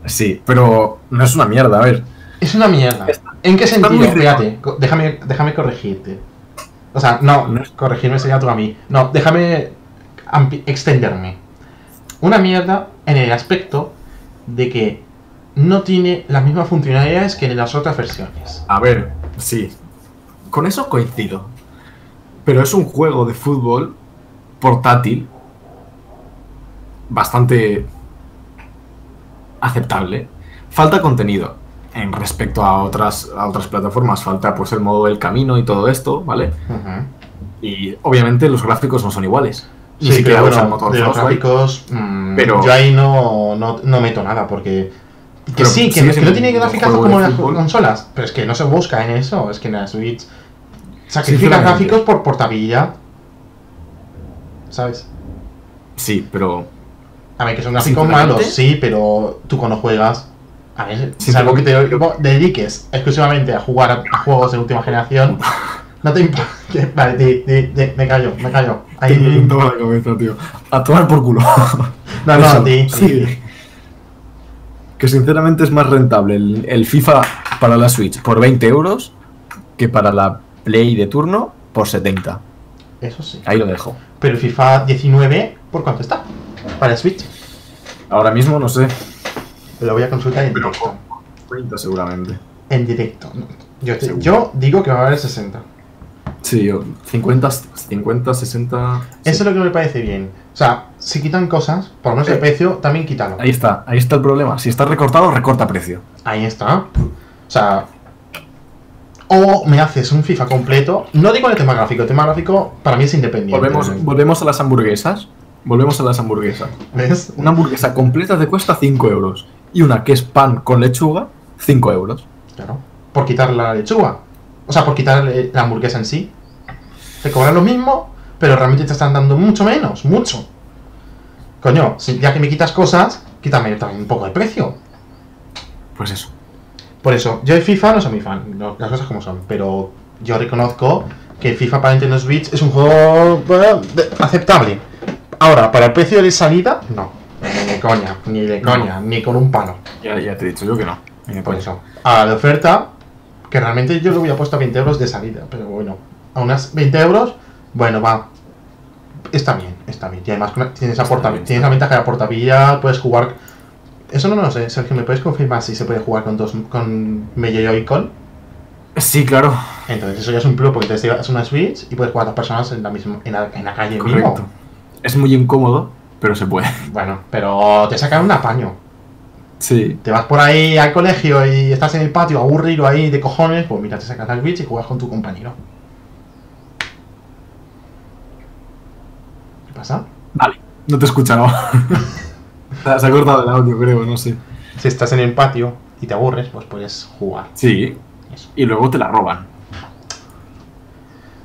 Sí, pero no es una mierda, a ver. Es una mierda. ¿En qué sentido? Fíjate, déjame, déjame corregirte. O sea, no, corregirme sería tú a mí. No, déjame extenderme. Una mierda en el aspecto de que no tiene las mismas funcionalidades que en las otras versiones. A ver, sí. Con eso coincido. Pero es un juego de fútbol portátil bastante aceptable. Falta contenido en respecto a otras, a otras plataformas. Falta pues el modo del camino y todo esto, ¿vale? Y obviamente los gráficos no son iguales. Sí, siquiera pero bueno, motor de los gráficos, mm, Pero- yo ahí no, no, no meto nada porque... Que Pero sí, que, no- que no siendo tiene juego como las consolas, pero es que no se busca en eso, es que en la Switch sacrifica gráficos por portabilidad. ¿Sabes? Sí, pero A ver, que son gráficos malos, sí, pero tú cuando juegas... A ver, salvo que te dediques exclusivamente a jugar a juegos de última generación, no te importa... Vale, di- di- di- me callo, me callo. Ahí, te reviento la cabeza, tío. A tomar por culo. No, no, di- sí. Que sinceramente es más rentable el, el FIFA para la Switch por 20 euros que para la Play de turno por 70. Eso sí. Ahí lo dejo. Pero el FIFA 19, ¿por cuánto está? Para el Switch. Ahora mismo no sé. Lo voy a consultar en directo. 30 seguramente. En directo. Yo, te- yo digo que va a haber 60. Sí, yo, 50, 50, 60. sí. Eso es lo que me parece bien. O sea, si quitan cosas, por lo menos el Eh. precio, también quítalo. Ahí está, ahí está el problema. Si está recortado, recorta precio. Ahí está. O sea. O me haces un FIFA completo. No digo el tema gráfico, el tema gráfico para mí es independiente. Volvemos, volvemos a las hamburguesas. Volvemos a las hamburguesas. ¿Ves? Una hamburguesa completa te cuesta 5 euros. Y una que es pan con lechuga, 5 euros. Claro. Por quitar la lechuga. O sea, por quitar eh, la hamburguesa en sí. Te cobran lo mismo, pero realmente te están dando mucho menos. Mucho. Coño, ya que me quitas cosas, quítame también un poco de precio. Pues eso. Por eso, yo de FIFA no soy muy fan, no, las cosas como son, pero yo reconozco que FIFA para Nintendo Switch es un juego aceptable. Ahora, para el precio de salida, no. Ni de coña, ni de No. coña, ni con un palo. Ya, ya te he dicho yo que no. Ni de Por coña. eso. A la oferta, que realmente yo lo hubiera puesto a 20 euros de salida, pero bueno, a unas 20 euros, bueno, va. Está bien, está bien. Y además tienes, la Está porta- tienes la ventaja de la portabilidad, puedes jugar. Eso no lo sé, Sergio, ¿me puedes confirmar si se puede jugar con dos con medio Joy-Con? Sí, claro. Entonces eso ya es un plus porque te llevas una Switch y puedes jugar a dos personas en la misma en la, en la calle Correcto. mismo. Es muy incómodo, pero se puede. Bueno, pero te sacan un apaño. Sí. Te vas por ahí al colegio y estás en el patio aburrido ahí de cojones, pues mira, te sacas la Switch y juegas con tu compañero. ¿Qué pasa? Vale. No te he escuchado. se ha cortado el audio, creo, no sé. Si estás en el patio y te aburres, pues puedes jugar. Sí. Eso. Y luego te la roban.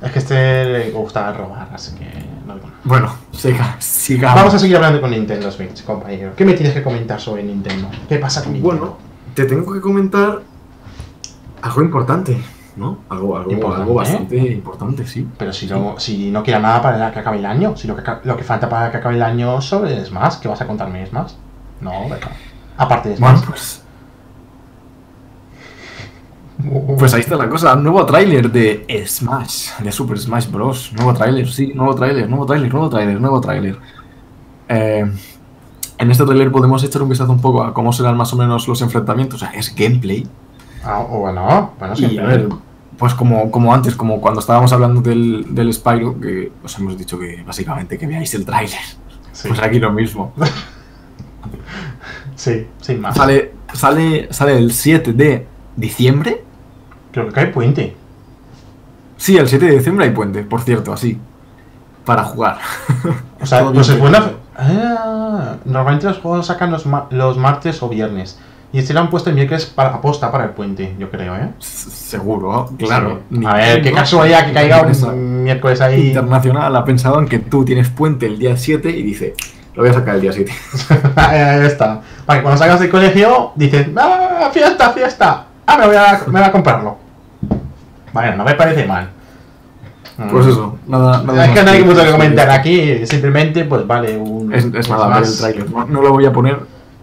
Es que a este le gusta robar, así que nada. Bueno, siga, sigamos. Vamos a seguir hablando con Nintendo Switch, compañero. ¿Qué me tienes que comentar sobre Nintendo? ¿Qué pasa con Nintendo? Bueno, te tengo que comentar algo importante, ¿no? Algo, algo, Importante, algo bastante importante, sí. Pero si no, si no queda nada para que acabe el año, si lo que, lo que falta para que acabe el año sobre Smash, ¿qué vas a contarme Smash? No, venga. Aparte de Bueno, Smash. pues, pues ahí está la cosa. Nuevo tráiler de Smash, de Super Smash Bros. Nuevo tráiler, sí, nuevo tráiler, nuevo tráiler, nuevo tráiler, nuevo tráiler. Eh, en este trailer podemos echar un vistazo un poco a cómo serán más o menos los enfrentamientos. O sea, es gameplay. Ah, o bueno, bueno, Y a ver, pues como, como antes, como cuando estábamos hablando del, del Spyro, que os hemos dicho que básicamente que veáis el tráiler. Sí, Pues aquí lo mismo. sí, sin más. Sale, sale, sale el 7 de diciembre. Creo que cae puente. Sí, el 7 de diciembre hay puente, por cierto, así. Para jugar. O sea, pues es buena. Ah, normalmente los juegos sacan los, ma- los martes o viernes. Y este lo han puesto el miércoles para aposta para el puente, yo creo, ¿eh? Seguro, claro. Sí. A ver, qué casualidad que caiga un miércoles ahí. Internacional ha pensado en que tú tienes puente el día 7 y dice, lo voy a sacar el día 7. Ahí está. Para que cuando salgas del colegio dices, ¡ah, fiesta, fiesta! Ah, me voy a, me voy a comprarlo. Vale, no me parece mal. Pues eso, nada, nada Es que no hay mucho que comentar aquí, simplemente, pues vale, un. Es, es nada, más- el tráiler. No, no lo voy a poner,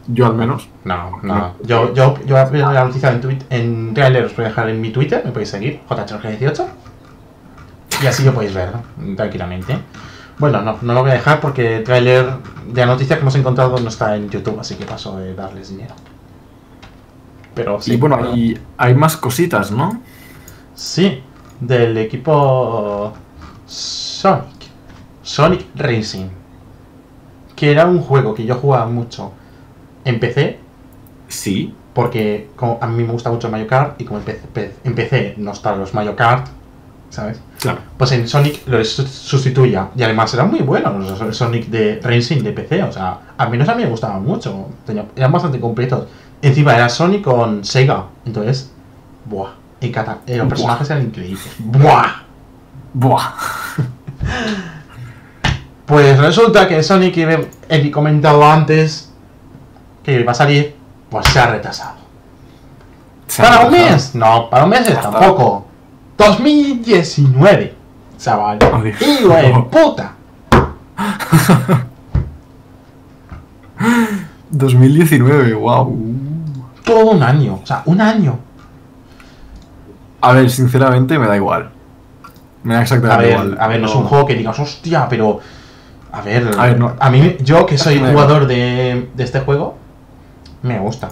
yo al menos. No, no. Yo, yo, yo voy a poner la noticia en, tweet, en trailer, os voy a dejar en mi Twitter, me podéis seguir, JHG18. Y así lo podéis ver, ¿no? tranquilamente. Bueno, no, no lo voy a dejar porque el trailer de la noticia que hemos encontrado no está en YouTube, así que paso de darles dinero. Pero sí. y bueno, hay, hay más cositas, ¿no? Sí, del equipo Sonic. Sonic Racing. Que era un juego que yo jugaba mucho en PC, Sí. porque como a mí me gusta mucho Mario Kart y como en PC, pe- en PC no están los Mario Kart, ¿sabes? Claro. Pues en Sonic lo su- sustituía. Y además eran muy buenos los Sonic de Racing de PC. O sea, al menos a mí me gustaban mucho. Tenía- eran bastante completos. Encima era Sonic con Sega. Entonces, buah. Y cada- eh, los Buah. personajes eran increíbles. ¡Buah! Buah. Pues resulta que Sonic, que he- comentado antes que iba a salir, pues se ha retrasado. Se ha ¿Para un mes? No, para un mes Hasta- tampoco. 2019, chaval. Joder. ¡Hijo de puta! 2019, wow. Todo un año, o sea, un año. A ver, sinceramente me da igual. Me da A exactamente ver, igual. a ver, no es un juego que digas, hostia, pero. A ver, A ver, no. a mí, yo que soy jugador de, de este juego, me gusta.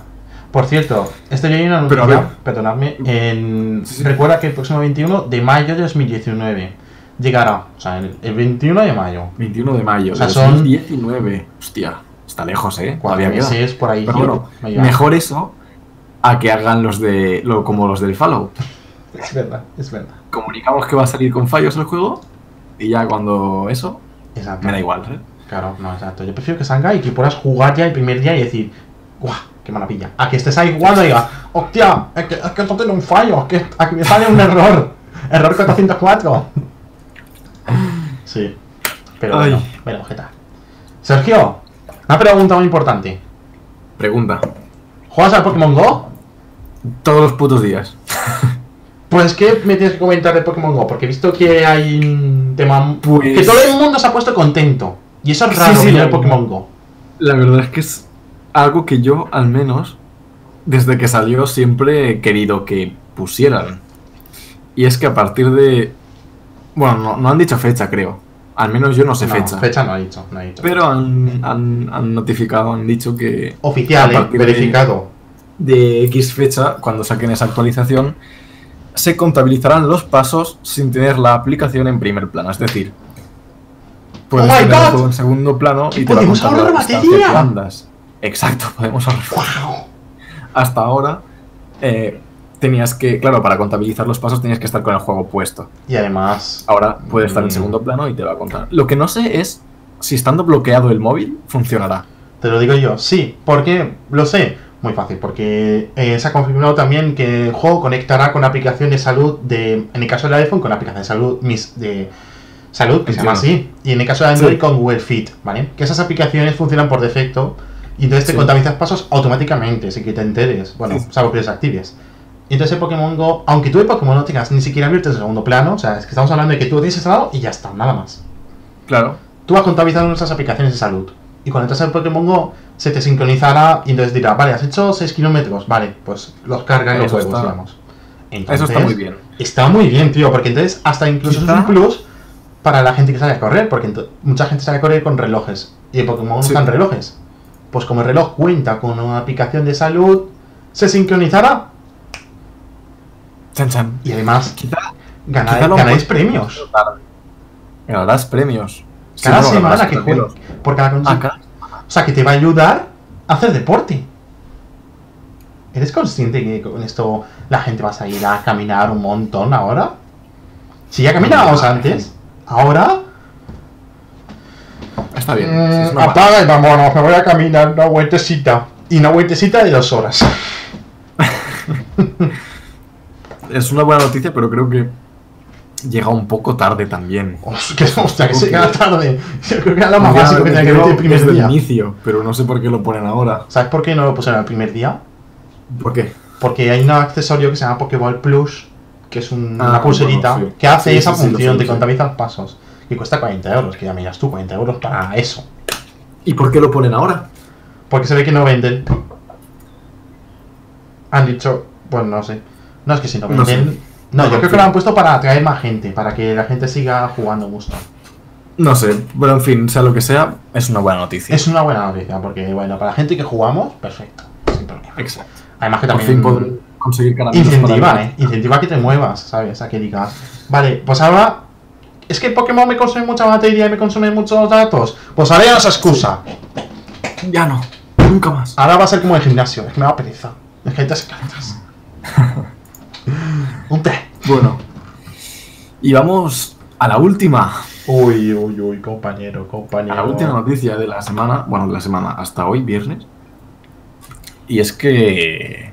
Por cierto, estoy leyendo una Pero, a noticia, perdonadme, en, Sí, recuerda que el próximo 21 de mayo de 2019 llegará, o sea, el, el 21 de mayo, 21 de mayo. O sea, de son- 2019. Hostia, está lejos, eh. cuatro meses por ahí. Pero bueno, mejor eso a que hagan los de. Lo, como los del Fallout. Es verdad, es verdad. Comunicamos que va a salir con fallos el juego. Y ya cuando eso, Exacto. me da igual, ¿eh? Claro, no, exacto. Yo prefiero que salga y que puedas jugar ya el primer día y decir, ¡guau! ¡Qué maravilla! A que estés ahí jugando y digas, ¡hostia! Es que, es que esto tiene un fallo, es que aquí me sale un error. Error 404. Sí. Pero Ay. bueno, tal. Sergio, una pregunta muy importante. Pregunta. ¿Juegas al Pokémon Go? Todos los putos días. Pues, ¿qué me tienes que comentar de Pokémon Go? Porque he visto que hay un tema... Pues- Que todo el mundo se ha puesto contento. Y eso es raro sí, la- el Pokémon Go. La verdad es que es algo que yo, al menos, desde que salió, siempre he querido que pusieran. Y es que a partir de. Bueno, no, no han dicho fecha, creo. Al menos yo no sé No, fecha. fecha no ha dicho, no ha dicho. Pero han, han- han notificado, han dicho que Oficial, eh, de- verificado. De X fecha, cuando saquen esa actualización, se contabilizarán los pasos sin tener la aplicación en primer plano. Es decir, puedes ¡Oh tener juego en segundo plano y te va a ¡Podemos contar la distancia batería! que andas. Exacto, podemos ahorrar. ¡Wow! Hasta ahora eh, tenías que, claro, para contabilizar los pasos tenías que estar con el juego puesto. Y además, Ahora puede estar en Mm. segundo plano y te va a contar. Lo que no sé es si estando bloqueado el móvil funcionará. te lo digo yo, sí, porque lo sé, muy fácil, porque eh, se ha confirmado también que el juego conectará con la aplicación de salud de, en el caso del iPhone, con la aplicación de salud mis, de salud, que se llama así, y en el caso de Android Sí. con Google Fit, ¿vale? Que esas aplicaciones funcionan por defecto y entonces te Sí. contabilizas pasos automáticamente, sin que te enteres, bueno, Sí. salvo que los actives. Y entonces el Pokémon Go, aunque tú el Pokémon no tengas ni siquiera abierto en segundo plano, o sea, es que estamos hablando de que tú lo tienes instalado y ya está, nada más. Claro. Tú vas contabilizando nuestras aplicaciones de salud. Y cuando entras al Pokémon Go, se te sincronizará y entonces dirá, vale, has hecho 6 kilómetros, vale, pues los carga en los juegos, está- digamos. Entonces, Eso está muy bien. Está muy bien, tío, porque entonces hasta incluso es un plus para la gente que sale a correr, porque mucha gente sale a correr con relojes. Y el Pokémon no Sí. están relojes. pues como el reloj cuenta con una aplicación de salud, se sincronizará Chan, chan. y además Quizá, ganar- quizá lo han ganáis premios. Ganarás premios. Cada semana que juegues. Por cada cada- O sea, que te va a ayudar a hacer deporte. ¿Eres consciente que con esto la gente va a salir a caminar un montón ahora? Si ya caminábamos antes, ahora Está bien. Mm, es apaga y vámonos, me voy a caminar una vueltecita. Y una vueltecita de dos horas. Es una buena noticia, pero creo que llega un poco tarde también. Hostia, que, hostia, que se queda tarde. Yo creo que era lo más básico que tenía que meter el primer desde día. el inicio, pero no sé por qué lo ponen ahora. ¿Sabes por qué no lo pusieron el primer día? ¿Por qué? Porque hay un accesorio que se llama Pokéball Plus, que es un- Ah, una pulserita bueno, sí. que hace Sí, esa sí, función sé. contabilizar pasos. Y cuesta 40 euros, que ya miras tú, 40 euros para eso. ¿Y por qué lo ponen ahora? Porque se ve que no venden. Han dicho, bueno, no sé. No es que si no No sé. No, yo creo que lo han puesto para atraer más gente, para que la gente siga jugando gusto. No sé, pero en fin, sea lo que sea, es una buena noticia. Es una buena noticia, porque bueno, para la gente que jugamos, perfecto, sin problema. Exacto. Además que Por también fin podré conseguir incentiva, para- eh, incentiva que te muevas, ¿sabes? A que digas, vale, pues ahora es que Pokémon me consume mucha batería y me consume muchos datos. Pues ahora ya no es excusa. Ya no, nunca más. Ahora va a ser como el gimnasio, es que me da pereza. Es que hay té. Bueno. Y vamos a la última. Uy, uy, uy, compañero, A compañero. la última noticia de la semana. Bueno, de la semana hasta hoy, viernes. Y es que.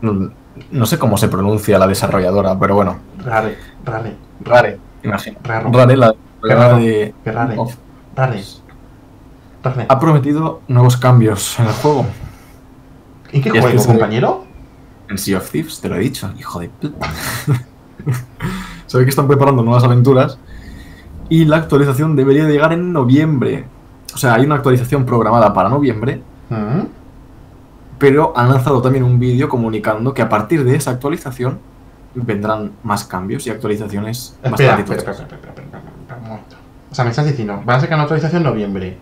No, no sé cómo se pronuncia la desarrolladora, pero bueno. Rare, rare, Rare, imagino. Raro. Rare, la desarrolladora de. rare. of- rare, rare. ha prometido nuevos cambios en el juego. ¿En qué y es que juego, compañero? En Sea of Thieves, te lo he dicho, hijo de puta. Se ve que están preparando nuevas aventuras y la actualización debería de llegar en noviembre. O sea, hay una actualización programada para noviembre, ¿Mm? pero han lanzado también un vídeo comunicando que a partir de esa actualización vendrán más cambios y actualizaciones Espera, bastante espera, tochas. espera, espera, espera, espera, espera, un momento. O sea, me estás diciendo, van a sacar una actualización en noviembre.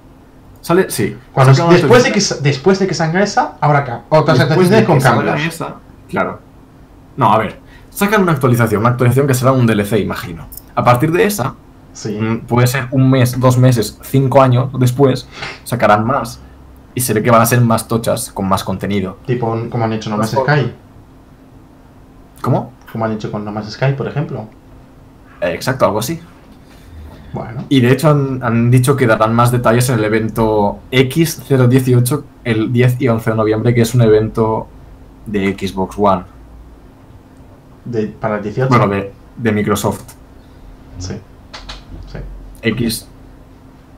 ¿Sale? Sí. Cuando, después, de que, después de que salga esa, habrá acá otras después de actualizaciones con cambios. esa, claro. No, a ver. Sacan una actualización, una actualización que será un DLC, imagino. A partir de esa, Sí. Mm, puede ser un mes, dos meses, cinco años después, sacarán más. Y se ve que van a ser más tochas, con más contenido. Tipo, como han hecho No Mejor. Sky. ¿Cómo? Como han hecho con No Man's Sky, por ejemplo. Eh, exacto, algo así. Bueno. Y de hecho han, han dicho que darán más detalles en el evento X018 el 10 y 11 de noviembre, que es un evento de Xbox One. De, para el 18. Bueno, de, de Microsoft. Sí. Sí. X.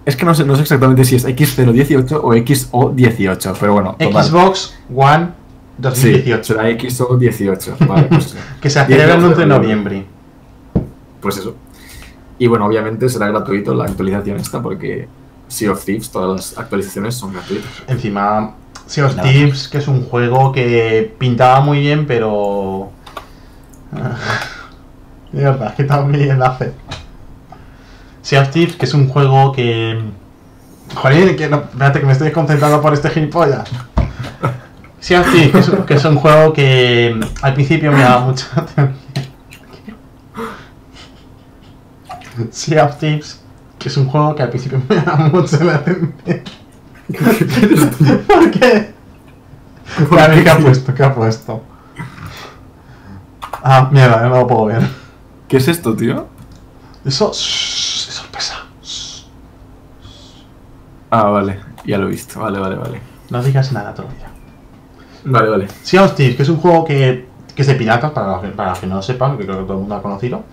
Es que no sé, no sé exactamente si es X018 o XO18, pero bueno, total. Xbox One Sí, 2018. será XO18. Vale, pues sí. que se celebra el 11 de 18 de noviembre. Pues eso. Y bueno, obviamente será gratuito la actualización esta porque Sea of Thieves, todas las actualizaciones son gratuitas. Encima, Sea of. Thieves, que es un juego que pintaba muy bien, pero. Mierda, que también enlace. Sea of Thieves, que es un juego que. Joder, que no, espérate que me estoy concentrando por este gilipollas. Sea of Thieves, que es, un- que es un juego que al principio me daba mucha atención. Sea of Thieves, que es un juego que al principio me daba mucha la atención. ¿Por qué? A ver, ¿qué ha puesto? ¿Qué ha puesto? Ah, mierda, no lo puedo ver. ¿Qué es esto, tío? Eso shh, es sorpresa. Shh. Ah, vale, ya lo he visto. Vale, vale, vale. No digas nada todavía. Vale, vale. Sea of Thieves, que es un juego que, que es de piratas, para los que, para los que no lo sepan, que creo que todo el mundo ha conocido.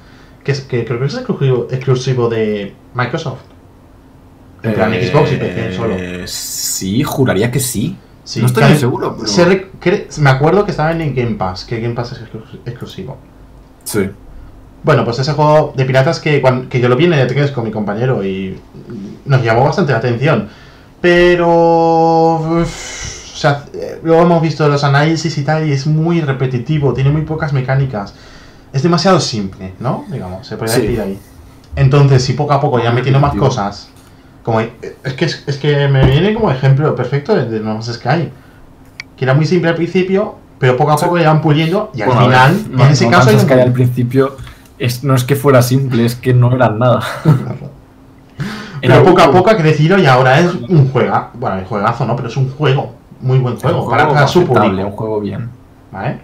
Que, es, que creo que es exclusivo, exclusivo de Microsoft. En plan, Xbox y PC solo. Eh, Sí, juraría que sí. Sí, no estoy muy seguro, pero... se me acuerdo que estaba en Game Pass, que Game Pass es exclu- exclusivo. Sí. Bueno, pues ese juego de piratas que, que yo lo vi en el E3 con mi compañero y nos llamó bastante la atención. Pero... uf, o sea, eh, luego hemos visto los análisis y tal y es muy repetitivo, tiene muy pocas mecánicas. Es demasiado simple, ¿no? Digamos, se podría Sí. decir ahí. Entonces, si poco a poco ya metiendo más cosas, Como, es, que, es que me viene como ejemplo perfecto de, de No Man's Sky. Que era muy simple al principio, pero poco a poco iban puliendo y al Bueno, ver, final, no- en ese no caso, Man's hay un- Sky al principio es, no es que fuera simple, es que no era nada. pero poco a poco ha crecido y ahora es un juega, bueno, el juegazo no, pero es un juego, muy buen juego, para, para su público. un juego bien. ¿Vale?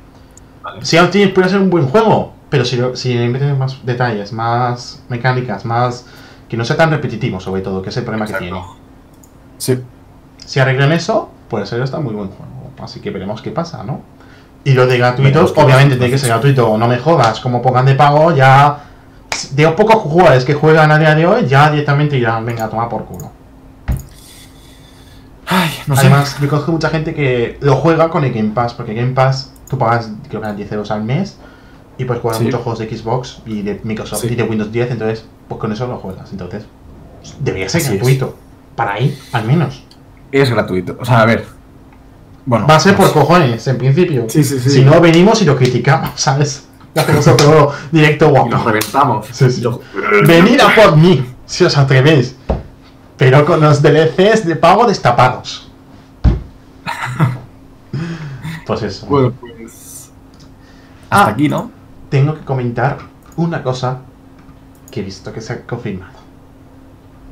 Vale. Thieves puede ser un buen juego, pero si, si le meten más detalles, más mecánicas, más. Que no sea tan repetitivo, sobre todo, que es el problema que tiene. Sí. Si arreglan eso, puede ser hasta muy buen juego. Así que veremos qué pasa, ¿no? Y lo de gratuitos, obviamente tiene que ser gratuito, no me jodas, como pongan de pago, ya. De los pocos jugadores que juegan a día de hoy, ya directamente irán, venga, a tomar por culo. Ay, no sé. Además, yo conozco mucha gente que lo juega con el Game Pass, porque Game Pass tú pagas creo que eran 10 euros al mes y puedes jugar a Sí. muchos juegos de Xbox y de Microsoft Sí. y de Windows 10, entonces pues con eso lo juegas. Entonces, debería ser Así es. gratuito. Para ahí, al menos. Es gratuito. O sea, a ver. Bueno. Va a ser por pues- cojones, en principio. Sí, sí, sí. Si no, venimos y lo criticamos, ¿sabes? Y hacemos otro directo Y guapo. nos reventamos. Sí, sí. Yo- Venid a por mí, si os atrevéis. Pero con los DLCs de pago destapados. Pues eso. Bueno, pues. Hasta Ah. aquí, ¿no? tengo que comentar una cosa que he visto que se ha confirmado.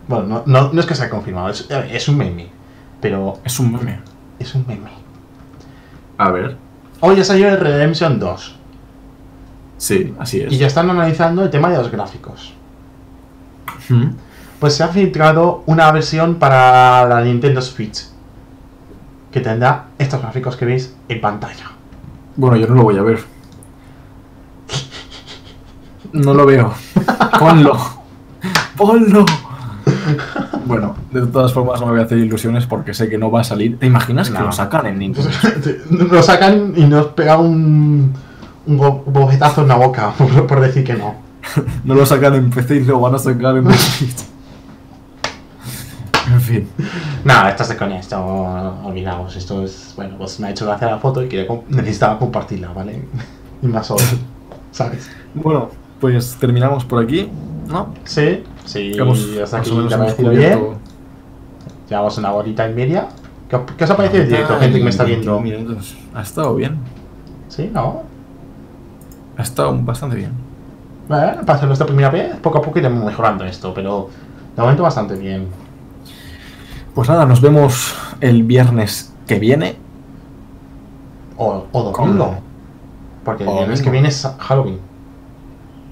Bueno, no, no, no es que se ha confirmado, es, es un meme. Pero Es un meme. es un meme. A ver. Hoy ya salió el Redemption 2 Sí, así es. y ya están analizando el tema de los gráficos. ¿Mm? Pues se ha filtrado una versión para la Nintendo Switch que tendrá estos gráficos que veis en pantalla. Bueno, yo no lo voy a ver. No lo veo. Ponlo. Ponlo. Bueno, de todas formas no me voy a hacer ilusiones porque sé que no va a salir. ¿Te imaginas que No. lo sacan en Nintendo? Lo sacan y nos pega un, un bo- bofetazo en la boca por, por decir que no. No lo sacan en PC y lo van a sacar en Switch. En fin. Nada, estás de coña, esto olvidaos. Esto es, bueno, pues me ha hecho gracia la foto y quería necesitaba compartirla, ¿vale? Y más solo, ¿sabes? Bueno, pues terminamos por aquí, ¿no? Sí, sí, Hemos- hasta aquí menos hemos bien. Llevamos una horita y media. ¿Qué, os- qué os ha parecido el directo, gente que me está viendo? 21 minutos. Ha estado bien. Sí, ¿no? Ha estado bastante bien. Bueno, para hacer nuestra primera vez, poco a poco iremos mejorando esto, pero de momento bastante bien. Pues nada, nos vemos el viernes que viene. O, o domingo. Porque el o viernes que viene es Halloween.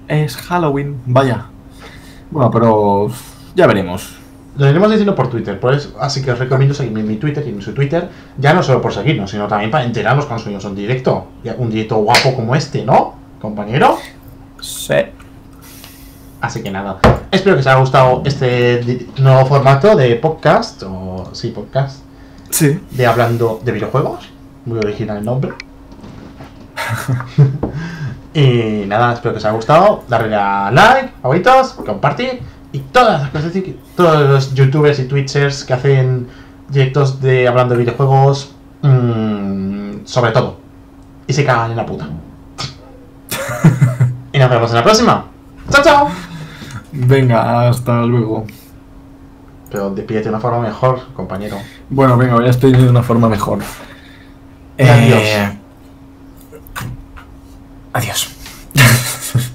Es Halloween, vaya. Bueno, pero ya veremos. Lo iremos diciendo por Twitter, por eso- así que os recomiendo seguirme en mi Twitter y en su Twitter, ya no solo por seguirnos, sino también para enterarnos cuando subimos un directo. Ya Un directo guapo como este, ¿no, compañero? Sí. Así que nada, espero que os haya gustado este nuevo formato de podcast, o sí, podcast, Sí. de hablando de videojuegos. Muy original el nombre. y nada, espero que os haya gustado. Darle a like, favoritos, compartir y todas las cosas que todos los youtubers y twitchers que hacen directos de hablando de videojuegos, mm, sobre todo. Y se cagan en la puta. y nos vemos en la próxima. ¡Chao, chao! Venga, hasta luego. Pero despídete de una forma mejor, compañero. Bueno, venga, voy a estoy de una forma mejor. Adiós. Adiós.